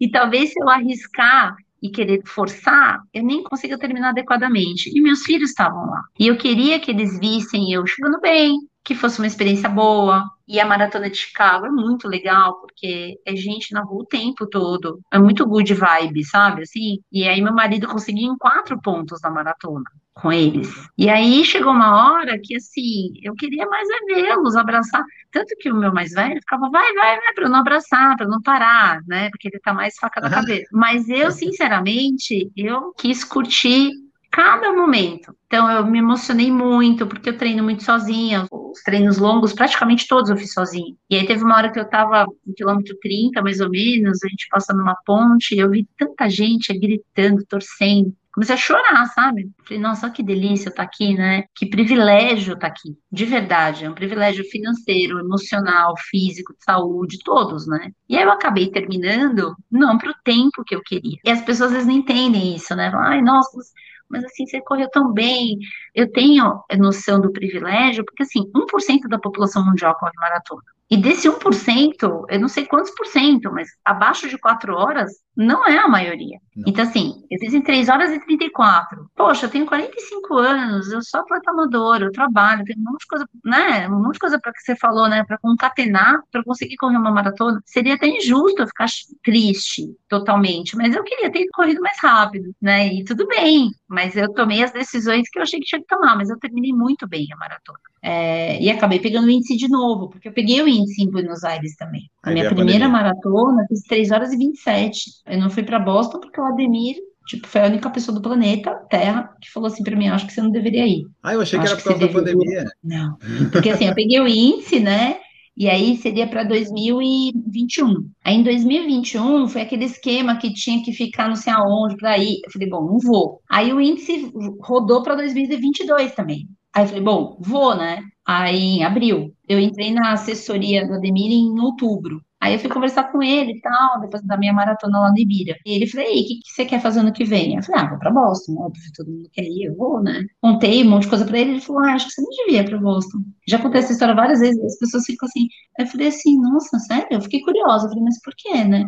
E talvez se eu arriscar e querer forçar, eu nem consiga terminar adequadamente. E meus filhos estavam lá. E eu queria que eles vissem eu chegando bem, que fosse uma experiência boa. E a maratona de Chicago é muito legal, porque é gente na rua o tempo todo. É muito good vibe, sabe? Assim. E aí meu marido conseguiu em quatro pontos na maratona com eles. E aí chegou uma hora que assim, eu queria mais é vê-los, abraçar. Tanto que o meu mais velho ficava, vai, vai, vai, para não abraçar, para não parar, né? Porque ele tá mais faca na cabeça. Mas eu, sinceramente, eu quis curtir cada momento. Então eu me emocionei muito, porque eu treino muito sozinha, os treinos longos, praticamente todos eu fiz sozinha. E aí teve uma hora que eu tava no quilômetro 30, mais ou menos, a gente passando uma ponte, e eu vi tanta gente gritando, torcendo. Comecei a chorar, sabe? Falei, nossa, que delícia estar tá aqui, né? Que privilégio estar tá aqui. De verdade, é um privilégio financeiro, emocional, físico, de saúde, todos, né? E aí eu acabei terminando não para o tempo que eu queria. E as pessoas às vezes não entendem isso, né? Ai, nossa, mas assim, você correu tão bem. Eu tenho noção do privilégio, porque assim, 1% da população mundial corre maratona. E desse 1%, eu não sei quantos por cento, mas abaixo de 4 horas, não é a maioria. Não. Então, assim, eu fiz em 3 horas e 34. Poxa, eu tenho 45 anos, eu sou atleta amadora, eu trabalho, tenho um monte de coisa, né? Um monte de coisa para que você falou, né? Para concatenar, para conseguir correr uma maratona. Seria até injusto eu ficar triste totalmente, mas eu queria ter corrido mais rápido, né? E tudo bem, mas eu tomei as decisões que eu achei que tinha que tomar, mas eu terminei muito bem a maratona. É, e acabei pegando o índice de novo, porque eu peguei o índice em Buenos Aires também. A minha primeira maratona fiz 3 horas e 27. Eu não fui para Boston porque o Ademir Tipo, foi a única pessoa do planeta Terra que falou assim para mim: acho que você não deveria ir. Ah, eu achei que era por causa da pandemia. Não, porque assim, eu peguei o índice, né? E aí seria para 2021. Aí em 2021 foi aquele esquema que tinha que ficar não sei aonde para ir. Eu falei, bom, não vou. Aí o índice rodou para 2022 também. Aí eu falei, bom, vou, né? Aí em abril. Eu entrei na assessoria do Ademir em outubro. Aí eu fui conversar com ele e tal, depois da minha maratona lá no Ibira. E ele falou, ei, o que, que, você quer fazer ano que vem? Eu falei, ah, vou pra Boston, óbvio, todo mundo quer ir, eu vou, né? Contei um monte de coisa pra ele, ele falou, ah, acho que você não devia ir pra Boston. Já contei essa história várias vezes, as pessoas ficam assim. Aí eu falei assim, nossa, sério? Eu fiquei curiosa, eu falei, mas por quê, né?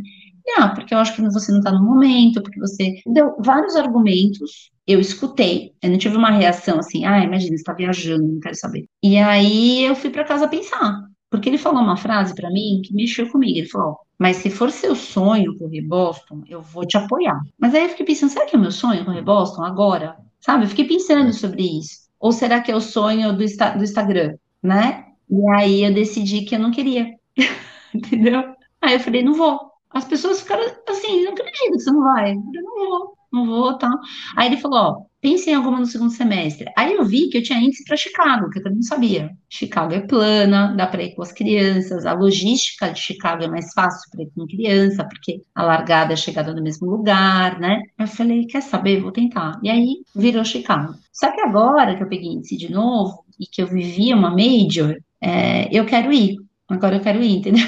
Ah, porque eu acho que você não tá no momento, porque você deu vários argumentos eu escutei, eu não tive uma reação assim, ah, imagina, você está viajando, não quero saber. E aí eu fui para casa pensar, porque ele falou uma frase para mim que mexeu comigo. Ele falou: Mas se for seu sonho correr Boston, eu vou te apoiar. Mas aí eu fiquei pensando: será que é meu sonho correr Boston agora? Sabe? Eu fiquei pensando sobre isso. Ou será que é o sonho do, do Instagram, né? E aí eu decidi que eu não queria. (laughs) Entendeu? Aí eu falei: Não vou. As pessoas ficaram assim: Não acredito que você não vai. Eu Não vou não vou, tá? Aí ele falou, ó, pense em alguma no segundo semestre. Aí eu vi que eu tinha índice para Chicago, que eu também não sabia. Chicago é plana, dá para ir com as crianças, a logística de Chicago é mais fácil para ir com criança, porque a largada é chegada no mesmo lugar, né? Eu falei, quer saber? Vou tentar. E aí virou Chicago. Só que agora que eu peguei índice de novo e que eu vivi uma major, é, eu quero ir. Agora eu quero ir, entendeu?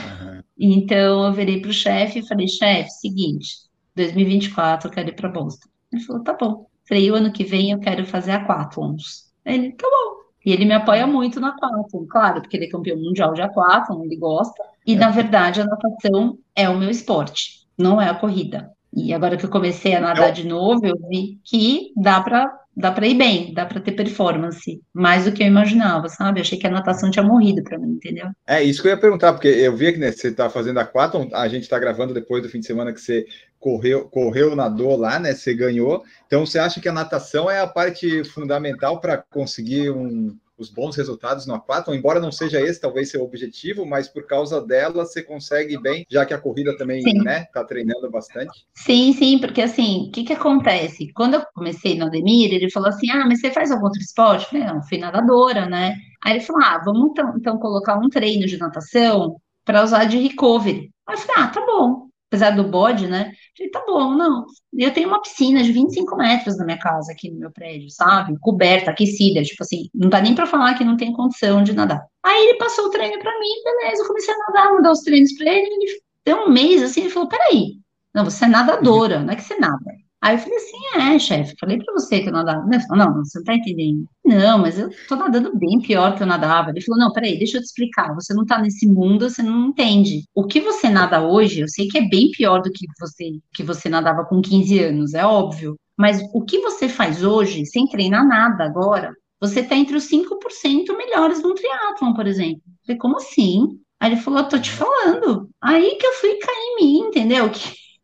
Então eu virei para o chefe e falei, chefe, seguinte, 2024 eu quero ir para Boston. Ele falou, tá bom. Falei, o ano que vem eu quero fazer aquatlons. Ele, tá bom. E ele me apoia muito na aquatlon, claro, porque ele é campeão mundial de aquatlon, ele gosta. E, na verdade, a natação é o meu esporte, não é a corrida. E agora que eu comecei a nadar de novo, eu vi que dá para dá para ir bem, dá para ter performance, mais do que eu imaginava, sabe? Eu achei que a natação tinha morrido para mim, entendeu? É isso que eu ia perguntar, porque eu vi que né, você está fazendo a quatro, a gente está gravando depois do fim de semana que você correu, correu, nadou lá, né? Você ganhou. Então, você acha que a natação é a parte fundamental para conseguir um, os bons resultados no aquatlon, embora não seja esse talvez seu objetivo, mas por causa dela você consegue bem, já que a corrida também, sim. né, tá treinando bastante. Sim, sim, porque assim, o que que acontece? Quando eu comecei no Ademir, ele falou assim, ah, mas você faz algum outro esporte? Eu falei, não, fui nadadora, né? Aí ele falou, ah, vamos então, então colocar um treino de natação para usar de recovery. Aí eu falei, ah, tá bom apesar do bode, né? Falei, tá bom, não. Eu tenho uma piscina de 25 metros na minha casa, aqui no meu prédio, sabe? Coberta, aquecida, tipo assim, não dá nem pra falar que não tem condição de nadar. Aí ele passou o treino pra mim, beleza, eu comecei a nadar, mandar os treinos pra ele, ele deu um mês assim, ele falou, peraí, não, você é nadadora, não é que você nada. Aí eu falei assim, é, chefe, falei pra você que eu nadava. Ele falou, não, você não tá entendendo. Não, mas eu tô nadando bem pior que eu nadava. Ele falou, não, peraí, deixa eu te explicar. Você não tá nesse mundo, você não entende. O que você nada hoje, eu sei que é bem pior do que você, que você nadava com 15 anos, é óbvio. Mas o que você faz hoje, sem treinar nada agora, você tá entre os 5% melhores no triatlon, por exemplo. Eu falei, como assim? Aí ele falou, tô te falando. Aí que eu fui cair em mim, entendeu? (laughs)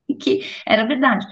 Que, que era verdade.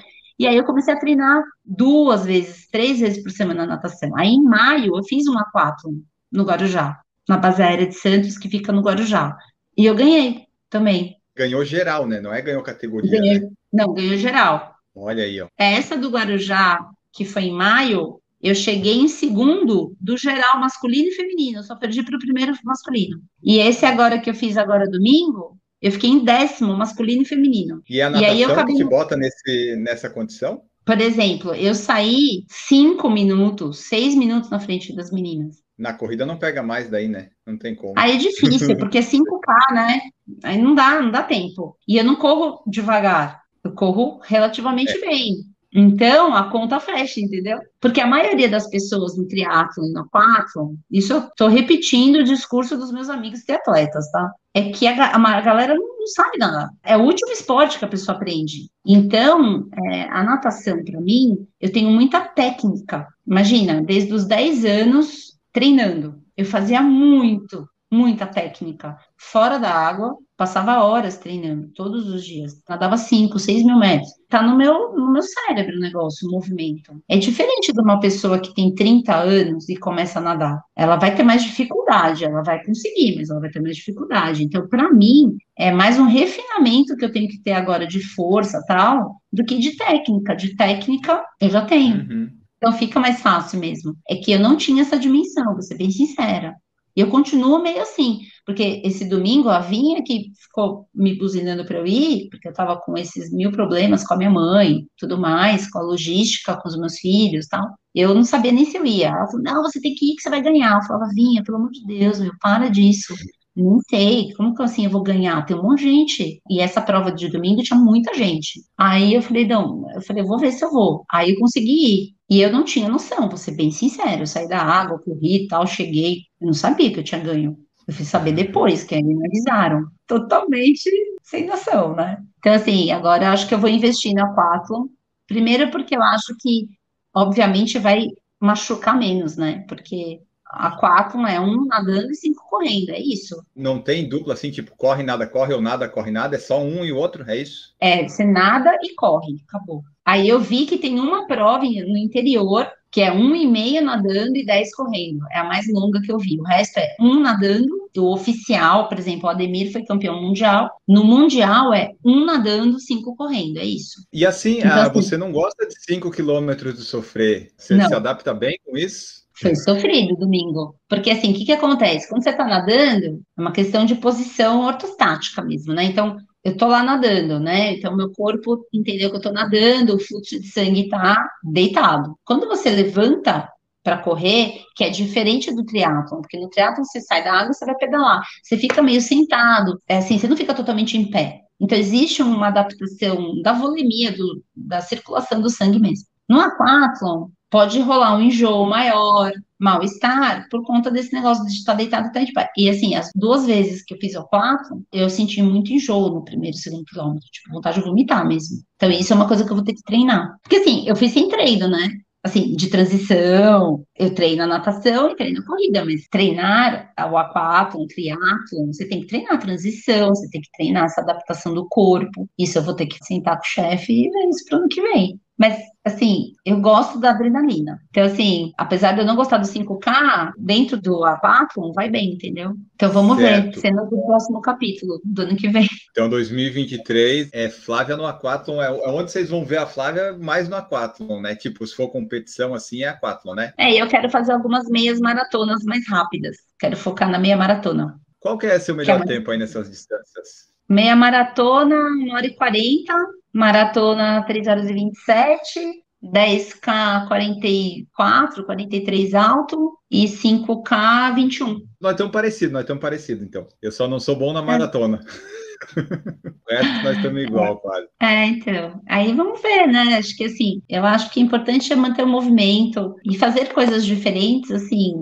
E aí eu comecei a treinar duas vezes, três vezes por semana na natação. Aí em maio eu fiz uma quatro no Guarujá, na base aérea de Santos, que fica no Guarujá. E eu ganhei também. Ganhou geral, né? Não é ganhou categoria. Ganhei, né? Não, ganhou geral. Olha aí, ó. Essa do Guarujá, que foi em maio, eu cheguei em segundo do geral masculino e feminino. Eu só perdi para o primeiro masculino. E esse agora que eu fiz agora domingo, eu fiquei em décimo masculino e feminino. E a natação e aí eu acabei... que te bota nesse, nessa condição? Por exemplo, eu saí cinco minutos, seis minutos na frente das meninas. Na corrida não pega mais daí, né? Não tem como. Aí é difícil, porque 5K, né? Aí não dá, não dá tempo. E eu não corro devagar, eu corro relativamente é. bem. Então, a conta fecha, entendeu? Porque a maioria das pessoas no triatlo e no aquatlon, isso eu tô repetindo o discurso dos meus amigos triatletas, tá? É que a, a galera não, não sabe nada. É o último esporte que a pessoa aprende. Então, é, a natação, para mim, eu tenho muita técnica. Imagina, desde os 10 anos, treinando. Eu fazia muito, muita técnica. Fora da água, passava horas treinando, todos os dias. Nadava 5, 6 mil metros. Tá no meu, no meu cérebro o negócio, o movimento. É diferente de uma pessoa que tem 30 anos e começa a nadar. Ela vai ter mais dificuldade, ela vai conseguir, mas ela vai ter mais dificuldade. Então, para mim, é mais um refinamento que eu tenho que ter agora de força tal, do que de técnica. De técnica, eu já tenho. Uhum. Então fica mais fácil mesmo. É que eu não tinha essa dimensão, vou ser bem sincera. E eu continuo meio assim, porque esse domingo a Vinha que ficou me buzinando para eu ir, porque eu estava com esses mil problemas com a minha mãe, tudo mais, com a logística, com os meus filhos tal. Eu não sabia nem se eu ia. Ela falou, não, você tem que ir que você vai ganhar. Eu falava, Vinha, pelo amor de Deus, meu, para disso. Não sei, como que assim eu vou ganhar? Tem um monte de gente. E essa prova de domingo tinha muita gente. Aí eu falei, não, eu falei, vou ver se eu vou. Aí eu consegui ir. E eu não tinha noção, vou ser bem sincero. Eu saí da água, corri e tal, cheguei. Eu não sabia que eu tinha ganho. Eu fui saber depois, que aí me avisaram. Totalmente sem noção, né? Então, assim, agora acho que eu vou investir na Aquathlon. Primeiro porque eu acho que, obviamente, vai machucar menos, né? Porque Aquathlon é um nadando e cinco correndo, é isso. Não tem dupla assim, tipo, corre, nada, corre ou nada, corre, nada, é só um e o outro, é isso? É, você nada e corre, acabou. Aí eu vi que tem uma prova no interior que é um e meio nadando e dez correndo. É a mais longa que eu vi. O resto é um nadando, o oficial, por exemplo, o Ademir foi campeão mundial. No mundial é um nadando, cinco correndo. É isso. E assim, então, ah, assim você não gosta de cinco quilômetros de sofrer? Você não. se adapta bem com isso? Foi sofrido domingo. Porque assim, o que, que acontece? Quando você está nadando, é uma questão de posição ortostática mesmo, né? Então, eu tô lá nadando, né? Então, meu corpo entendeu que eu tô nadando, o fluxo de sangue tá deitado. Quando você levanta para correr, que é diferente do triatlon, porque no triatlon você sai da água, você vai pedalar, você fica meio sentado, é assim, você não fica totalmente em pé. Então, existe uma adaptação da volemia, do, da circulação do sangue mesmo. No aquatlon, pode rolar um enjoo maior, mal-estar, por conta desse negócio de estar deitado até de pé. E assim, as duas vezes que eu fiz o quatro, eu senti muito enjoo no primeiro e segundo quilômetro, tipo, vontade de vomitar mesmo. Então, isso é uma coisa que eu vou ter que treinar. Porque assim, eu fiz sem treino, né? assim, de transição, eu treino a natação e treino a corrida, mas treinar o aquatlon, o triatlon, você tem que treinar a transição, você tem que treinar essa adaptação do corpo. Isso eu vou ter que sentar com o chefe e ver isso para o ano que vem. Mas, assim, eu gosto da adrenalina. Então, assim, apesar de eu não gostar do 5K, dentro do Aquatlon vai bem, entendeu? Então, vamos certo. ver, cena do próximo capítulo, do ano que vem. Então, 2023, é Flávia no Aquatlon, é, é onde vocês vão ver a Flávia mais no Aquatlon, né? Tipo, se for competição assim, é Aquatlon, né? É, eu quero fazer algumas meias maratonas mais rápidas. Quero focar na meia maratona. Qual que é seu melhor é tempo aí nessas distâncias? Meia maratona, 1 hora e 40, maratona 3 horas e 27, 10K 44, 43 alto e 5K 21. Nós estamos parecidos, nós estamos parecidos, então. Eu só não sou bom na maratona. (laughs) É. nós estamos igual, quase. É, então. Aí vamos ver, né? Acho que assim, eu acho que o importante é manter o movimento e fazer coisas diferentes, assim.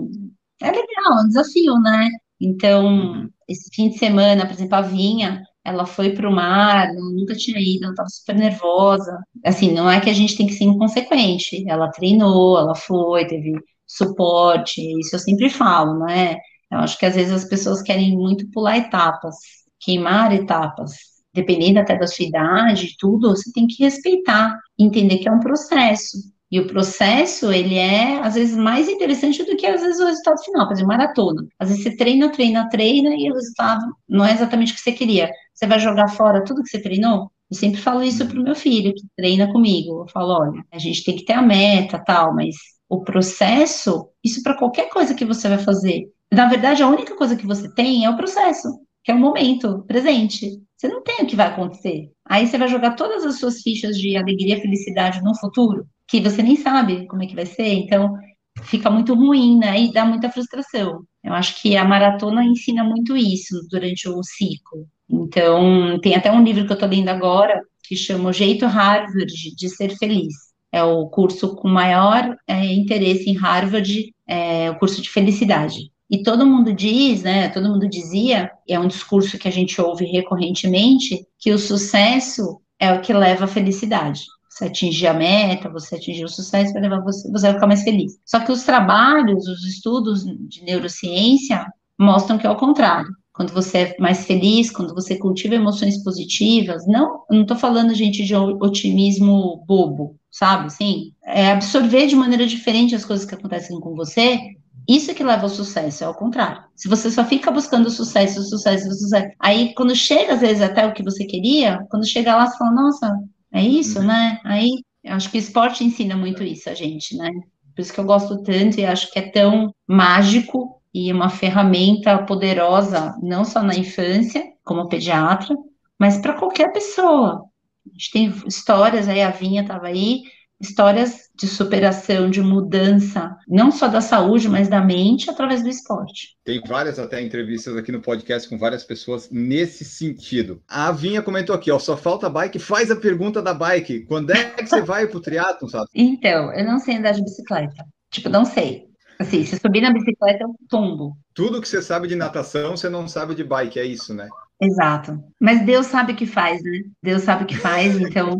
É legal, é um desafio, né? Então, uhum. esse fim de semana, por exemplo, a Vinha, ela foi para o mar, nunca tinha ido, ela estava super nervosa. Assim, não é que a gente tem que ser inconsequente. Ela treinou, ela foi, teve suporte, isso eu sempre falo, né? Eu acho que às vezes as pessoas querem muito pular etapas, queimar etapas. Dependendo até da sua idade tudo, você tem que respeitar, entender que é um processo. E o processo, ele é, às vezes, mais interessante do que, às vezes, o resultado final. Por exemplo, maratona. Às vezes você treina, treina, treina, e o resultado não é exatamente o que você queria. Você vai jogar fora tudo que você treinou? Eu sempre falo isso pro meu filho, que treina comigo. Eu falo, olha, a gente tem que ter a meta, tal, mas o processo, isso para qualquer coisa que você vai fazer. Na verdade, a única coisa que você tem é o processo, que é o momento presente. Você não tem o que vai acontecer. Aí você vai jogar todas as suas fichas de alegria, felicidade no futuro que você nem sabe como é que vai ser, então fica muito ruim, né? E dá muita frustração. Eu acho que a maratona ensina muito isso durante o ciclo. Então, tem até um livro que eu estou lendo agora que chama O Jeito Harvard de Ser Feliz. É o curso com maior é, interesse em Harvard, é, o curso de felicidade. E todo mundo diz, né? Todo mundo dizia, é um discurso que a gente ouve recorrentemente, que o sucesso é o que leva à felicidade você atingir a meta, você atingir o sucesso, vai levar você, você vai ficar mais feliz. Só que os trabalhos, os estudos de neurociência mostram que é o contrário. Quando você é mais feliz, quando você cultiva emoções positivas, não, não estou falando, gente, de otimismo bobo, sabe? Sim, é absorver de maneira diferente as coisas que acontecem com você. Isso é que leva ao sucesso, é ao contrário. Se você só fica buscando sucesso, sucesso, sucesso, aí quando chega às vezes até o que você queria, quando chega lá você fala, nossa, é isso, uhum. né? Aí, acho que o esporte ensina muito isso a gente, né? Por isso que eu gosto tanto e acho que é tão mágico e uma ferramenta poderosa, não só na infância, como pediatra, mas para qualquer pessoa. A gente tem histórias aí, a Vinha estava aí, histórias de superação, de mudança, não só da saúde, mas da mente através do esporte. Tem várias até entrevistas aqui no podcast com várias pessoas nesse sentido. A Vinha comentou aqui, ó, só falta bike, faz a pergunta da bike. Quando é que você vai pro triatlo, sabe? (laughs) Então, eu não sei andar de bicicleta. Tipo, não sei. Assim, se subir na bicicleta, eu tombo. Tudo que você sabe de natação, você não sabe de bike, é isso, né? Exato. Mas Deus sabe o que faz, né? Deus sabe o que faz, então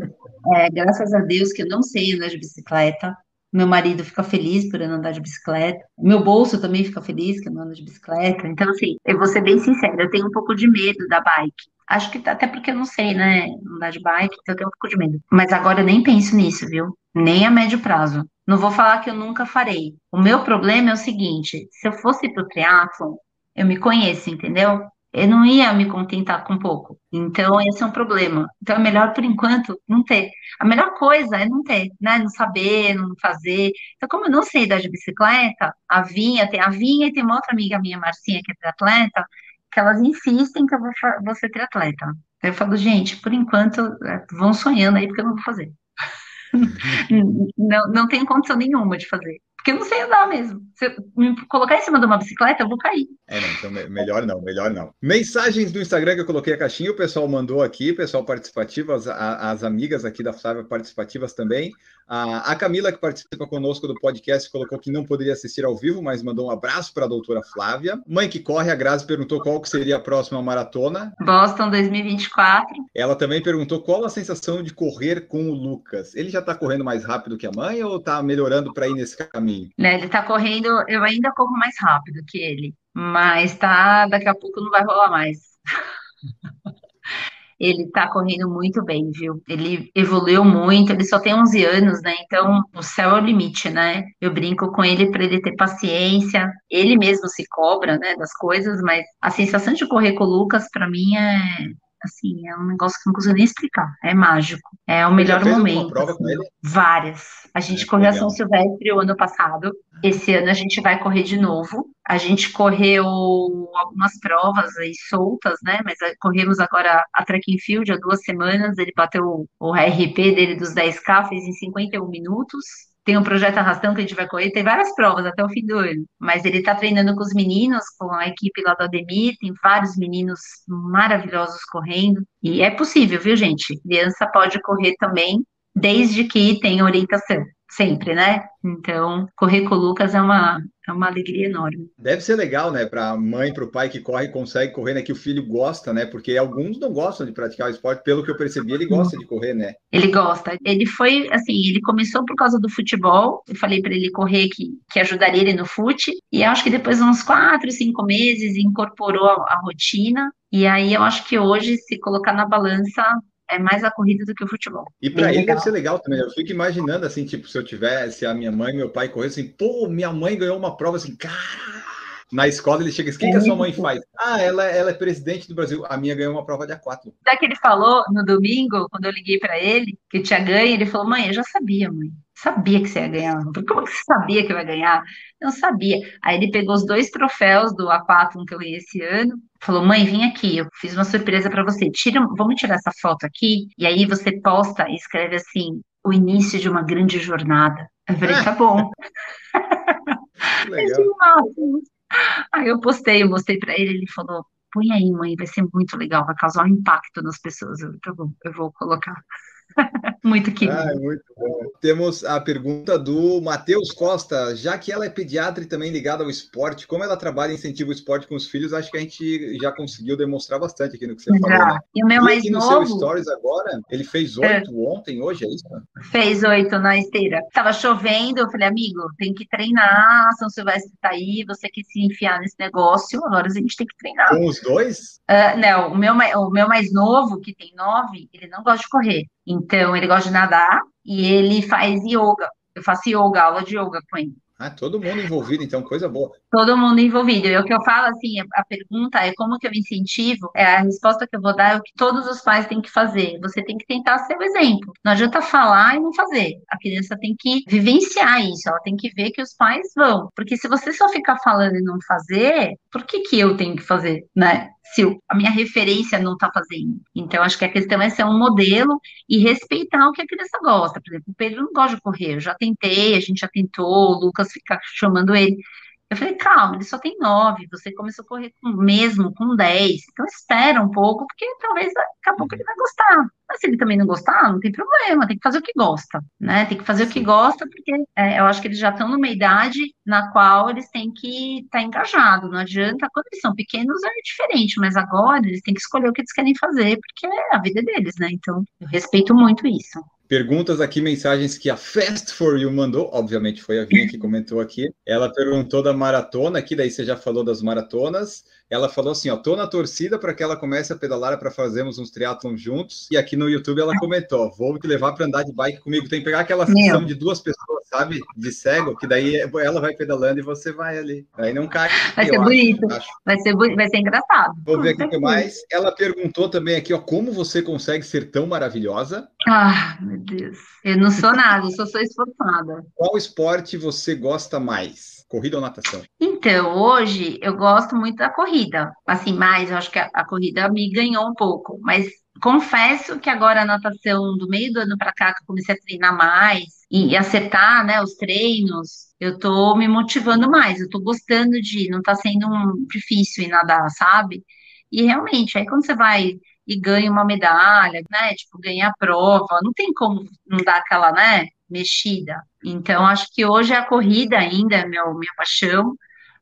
é, graças a Deus que eu não sei andar de bicicleta. Meu marido fica feliz por eu não andar de bicicleta. Meu bolso também fica feliz que eu não ando de bicicleta. Então, assim, eu vou ser bem sincera, eu tenho um pouco de medo da bike. Acho que até porque eu não sei, né, andar de bike, então eu tenho um pouco de medo. Mas agora eu nem penso nisso, viu? Nem a médio prazo. Não vou falar que eu nunca farei. O meu problema é o seguinte: se eu fosse pro triatlon, eu me conheço, entendeu? Eu não ia me contentar com pouco. Então, esse é um problema. Então, é melhor, por enquanto, não ter. A melhor coisa é não ter, né? Não saber, não fazer. Então, como eu não sei dar de bicicleta, a Vinha, tem a Vinha e tem uma outra amiga minha, Marcinha, que é triatleta, que elas insistem que eu vou, vou ser triatleta. Eu falo, gente, por enquanto, é, vão sonhando aí, porque eu não vou fazer. (laughs) não, não tenho condição nenhuma de fazer. Porque eu não sei andar mesmo. Se me colocar em cima de uma bicicleta, eu vou cair. É, não, então melhor não, melhor não. Mensagens do Instagram que eu coloquei a caixinha, o pessoal mandou aqui, pessoal participativo, as, as amigas aqui da Flávia participativas também. A, a, Camila, que participa conosco do podcast, colocou que não poderia assistir ao vivo, mas mandou um abraço para a doutora Flávia. Mãe que corre, a Grazi perguntou qual que seria a próxima maratona. Boston 2024. Ela também perguntou qual a sensação de correr com o Lucas. Ele já está correndo mais rápido que a mãe ou está melhorando para ir nesse caminho? Né, ele está correndo, eu ainda corro mais rápido que ele, mas tá, daqui a pouco não vai rolar mais. (laughs) ele tá correndo muito bem, viu? Ele evoluiu muito, ele só tem 11 anos, né? Então, o céu é o limite, né? Eu brinco com ele para ele ter paciência. Ele mesmo se cobra, né, das coisas, mas a sensação de correr com o Lucas para mim é assim, é um negócio que não consigo nem explicar. É mágico. É o melhor momento. Assim, várias. A gente é, correu a São Silvestre o ano passado. Esse ano a gente vai correr de novo. A gente correu algumas provas aí soltas, né? Mas corremos agora a track and field há duas semanas. Ele bateu o RP dele dos 10K, fez em 51 minutos. Tem um projeto Arrastão que a gente vai correr, tem várias provas até o fim do ano. Mas ele está treinando com os meninos, com a equipe lá do Ademir, tem vários meninos maravilhosos correndo. E é possível, viu, gente? Criança pode correr também, desde que tenha orientação. Sempre, né? Então, correr com o Lucas é uma, é uma alegria enorme. Deve ser legal, né, para a mãe, para o pai que corre consegue correr, né, que o filho gosta, né, porque alguns não gostam de praticar o esporte, pelo que eu percebi, ele gosta de correr, né? Ele gosta. Ele foi, assim, ele começou por causa do futebol, eu falei para ele correr que, que ajudaria ele no fute, e acho que depois de uns quatro, cinco meses, incorporou a, a rotina, e aí eu acho que hoje, se colocar na balança, é mais a corrida do que o futebol. E para ele legal. deve ser legal também. Eu fico imaginando assim, tipo, se eu tivesse a minha mãe e meu pai correndo assim, pô, minha mãe ganhou uma prova assim, cara. Na escola ele chega, o que, é que a sua mãe faz? Ah, ela, ela é presidente do Brasil. A minha ganhou uma prova de A4. Da que ele falou no domingo, quando eu liguei para ele, que tinha ganho, ele falou: mãe, eu já sabia, mãe. Sabia que você ia ganhar. Como que você sabia que ia ganhar? Eu não sabia. Aí ele pegou os dois troféus do A4 que eu ganhei esse ano. Falou, mãe, vem aqui, eu fiz uma surpresa para você. Tira, vamos tirar essa foto aqui. E aí você posta e escreve assim: o início de uma grande jornada. Eu falei, tá bom. (laughs) Legal. Aí eu postei, eu mostrei para ele, ele falou, põe aí, mãe, vai ser muito legal, vai causar um impacto nas pessoas. Eu, tá bom, eu vou colocar. (laughs) muito querido. Ah, muito bom. Temos a pergunta do Matheus Costa. Já que ela é pediatra e também ligada ao esporte, como ela trabalha e incentiva o esporte com os filhos, acho que a gente já conseguiu demonstrar bastante aqui no que você já. falou. Né? E o meu e mais no novo... seu Stories agora, ele fez é. oito é. ontem, hoje, é isso? Fez oito na esteira. Tava chovendo, eu falei, amigo, tem que treinar, São Silvestre tá aí, você quer se enfiar nesse negócio, agora a gente tem que treinar. Com os dois? Uh, não, o meu, o meu mais novo, que tem nove, ele não gosta de correr. Então, ele gosta de nadar e ele faz yoga. Eu faço yoga, aula de yoga com ele. Ah, todo mundo envolvido, então, coisa boa. Todo mundo envolvido. E o que eu falo, assim, a pergunta é como que eu incentivo, é a resposta que eu vou dar é o que todos os pais têm que fazer. Você tem que tentar ser o exemplo. Não adianta falar e não fazer. A criança tem que vivenciar isso, ela tem que ver que os pais vão. Porque se você só ficar falando e não fazer, por que que eu tenho que fazer, né? Se a minha referência não está fazendo. Então, acho que a questão é ser um modelo e respeitar o que a criança gosta. Por exemplo, o Pedro não gosta de correr, eu já tentei, a gente já tentou, o Lucas fica chamando ele. Eu falei, calma, ele só tem nove, você começou a correr com, mesmo com dez, então espera um pouco, porque talvez daqui a pouco ele vai gostar. Mas se ele também não gostar, não tem problema, tem que fazer o que gosta, né? Tem que fazer o que gosta, porque é, eu acho que eles já estão numa idade na qual eles têm que estar tá engajados. Não adianta, quando eles são pequenos é diferente, mas agora eles têm que escolher o que eles querem fazer, porque é a vida deles, né? Então, eu respeito muito isso. Perguntas aqui, mensagens que a Fast for You mandou. Obviamente foi a Vinha que comentou aqui. Ela perguntou da maratona, aqui daí você já falou das maratonas. Ela falou assim: ó, tô na torcida para que ela comece a pedalar para fazermos uns triatlons juntos. E aqui no YouTube ela comentou: vou te levar para andar de bike comigo. Tem que pegar aquela sessão de duas pessoas, sabe? De cego, que daí ela vai pedalando e você vai ali. Aí não cai. Vai ser bonito. Acho. Vai ser vai ser engraçado. Vou ver aqui o que mais. Ela perguntou também aqui, ó, como você consegue ser tão maravilhosa? Ah, meu Deus. Eu não sou nada, eu só sou esforçada. Qual esporte você gosta mais? Corrida ou natação? Então, hoje eu gosto muito da corrida. Assim, mais, eu acho que a, a corrida me ganhou um pouco, mas confesso que agora a natação, do meio do ano para cá, que eu comecei a treinar mais e acertar, né, os treinos, eu tô me motivando mais, eu tô gostando de, não tá sendo um difícil nadar, sabe? E realmente, aí quando você vai e ganha uma medalha, né, tipo, ganha a prova, não tem como não dar aquela, né, mexida. Então, acho que hoje a corrida ainda é meu, minha paixão,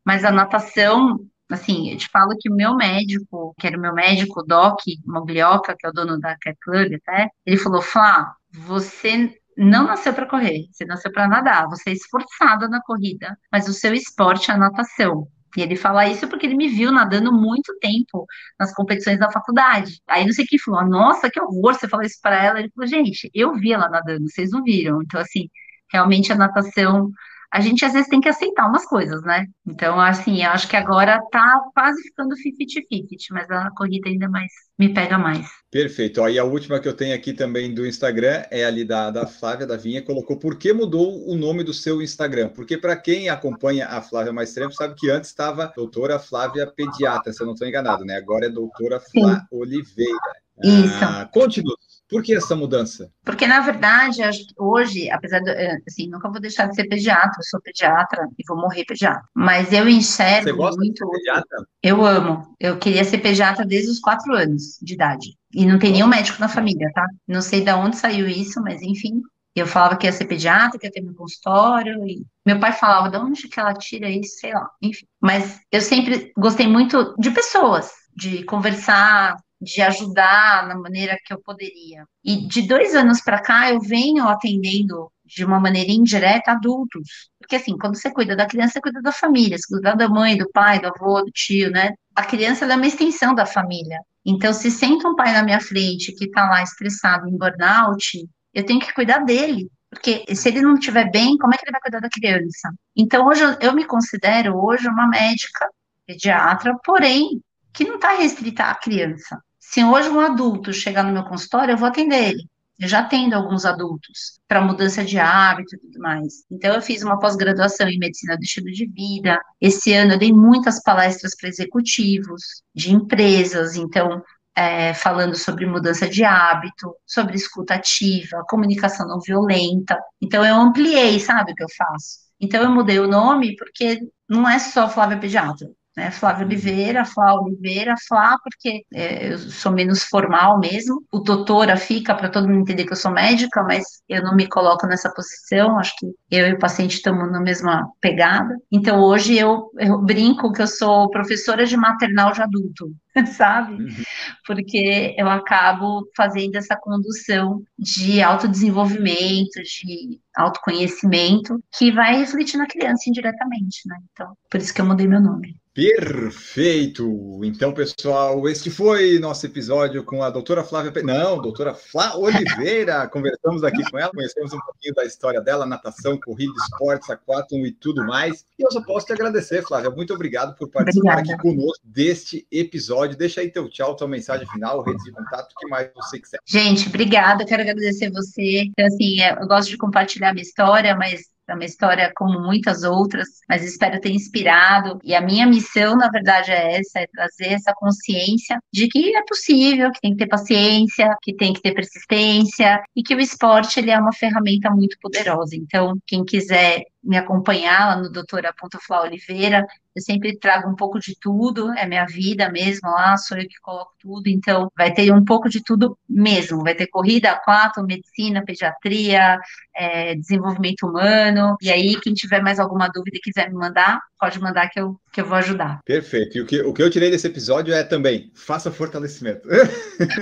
mas a natação, assim, eu te falo que o meu médico, que era o meu médico, o Doc Moglioca, que é o dono da Cat Club até, ele falou, Flá, você não nasceu para correr, você nasceu para nadar, você é esforçada na corrida, mas o seu esporte é a natação. E ele fala isso porque ele me viu nadando muito tempo nas competições da faculdade. Aí não sei quem falou, nossa, que horror, você falou isso para ela. Ele falou, gente, eu vi ela nadando, vocês não viram. Então, assim, realmente a natação a gente às vezes tem que aceitar umas coisas, né? Então, assim, eu acho que agora tá quase ficando 50-50, mas a corrida ainda mais me pega mais. Perfeito. Aí a última que eu tenho aqui também do Instagram é ali da, da Flávia da Vinha, colocou por que mudou o nome do seu Instagram? Porque para quem acompanha a Flávia mais tempo, sabe que antes estava doutora Flávia Pediatra, se eu não estou enganado, né? Agora é doutora Flá Oliveira. Isso. Ah, continua. Por que essa mudança? Porque, na verdade, hoje, apesar de, eh, assim, nunca vou deixar de ser pediatra, eu sou pediatra e vou morrer pediatra. Mas eu enxergo Você gosta muito. De pediatra? Eu amo. Eu queria ser pediatra desde os quatro anos de idade. E não tem nenhum médico na família, tá? Não sei de onde saiu isso, mas enfim, Eu falava que ia ser pediatra, que ia ter meu consultório, e meu pai falava, de onde que ela tira isso, sei lá, enfim. Mas eu sempre gostei muito de pessoas, de conversar, de ajudar na maneira que eu poderia. E de dois anos para cá, eu venho atendendo de uma maneira indireta adultos. Porque assim, quando você cuida da criança, você cuida da família, você cuida da mãe, do pai, do avô, do tio, né? A criança é uma extensão da família. Então, se senta um pai na minha frente que está lá estressado em burnout, eu tenho que cuidar dele. Porque se ele não estiver bem, como é que ele vai cuidar da criança? Então, hoje eu me considero hoje uma médica pediatra, porém, que não está restrita à criança. Se hoje um adulto chegar no meu consultório, eu vou atender ele. Eu já atendo alguns adultos para mudança de hábito e tudo mais. Então, eu fiz uma pós-graduação em medicina do estilo de vida. Esse ano, eu dei muitas palestras para executivos de empresas. Então, é, falando sobre mudança de hábito, sobre escuta ativa, comunicação não violenta. Então, eu ampliei, sabe, o que eu faço. Então, eu mudei o nome porque não é só Flávia Pediatra né? Flávia Oliveira, Flá Oliveira, Flá, porque é, eu sou menos formal mesmo. O doutora fica para todo mundo entender que eu sou médica, mas eu não me coloco nessa posição. Acho que eu e o paciente estamos na mesma pegada. Então hoje eu, eu brinco que eu sou professora de maternal de adulto, (laughs) sabe? Uhum. Porque eu acabo fazendo essa condução de autodesenvolvimento, de autoconhecimento, que vai refletir na criança indiretamente, né? Então, por isso que eu mudei meu nome. Perfeito! Então, pessoal, este foi nosso episódio com a doutora Flávia. Não, doutora Flá Oliveira. Conversamos aqui com ela, conhecemos um pouquinho da história dela, natação, corrida, esportes, aquátono e tudo mais. E eu só posso te agradecer, Flávia. Muito obrigado por participar Obrigada. aqui conosco deste episódio. Deixa aí teu tchau, tua mensagem final, rede de contato, o que mais você quiser. Gente, obrigada. Quero agradecer você. Então, assim, eu gosto de compartilhar minha história, mas é uma história como muitas outras, mas espero ter inspirado. E a minha missão, na verdade, é essa: é trazer essa consciência de que é possível, que tem que ter paciência, que tem que ter persistência e que o esporte ele é uma ferramenta muito poderosa. Então, quem quiser me acompanhar lá no doutora Flá Oliveira, eu sempre trago um pouco de tudo, é minha vida mesmo lá, sou eu que coloco tudo, então vai ter um pouco de tudo mesmo, vai ter corrida, aquato, medicina, pediatria, é, desenvolvimento humano, e aí quem tiver mais alguma dúvida e quiser me mandar, pode mandar que eu, que eu vou ajudar. Perfeito, e o que, o que eu tirei desse episódio é também, faça fortalecimento.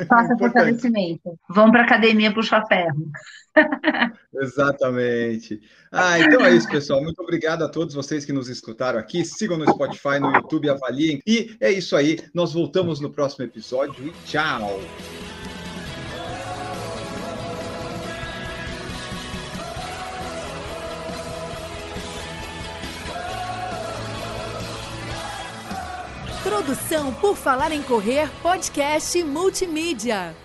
Faça (laughs) fortalecimento, vão para academia puxar ferro. Exatamente. Ah, então é isso, pessoal. Muito obrigado a todos vocês que nos escutaram aqui. Sigam no Spotify, no YouTube, avaliem. E é isso aí. Nós voltamos no próximo episódio e tchau. Produção por Falar em Correr, podcast multimídia.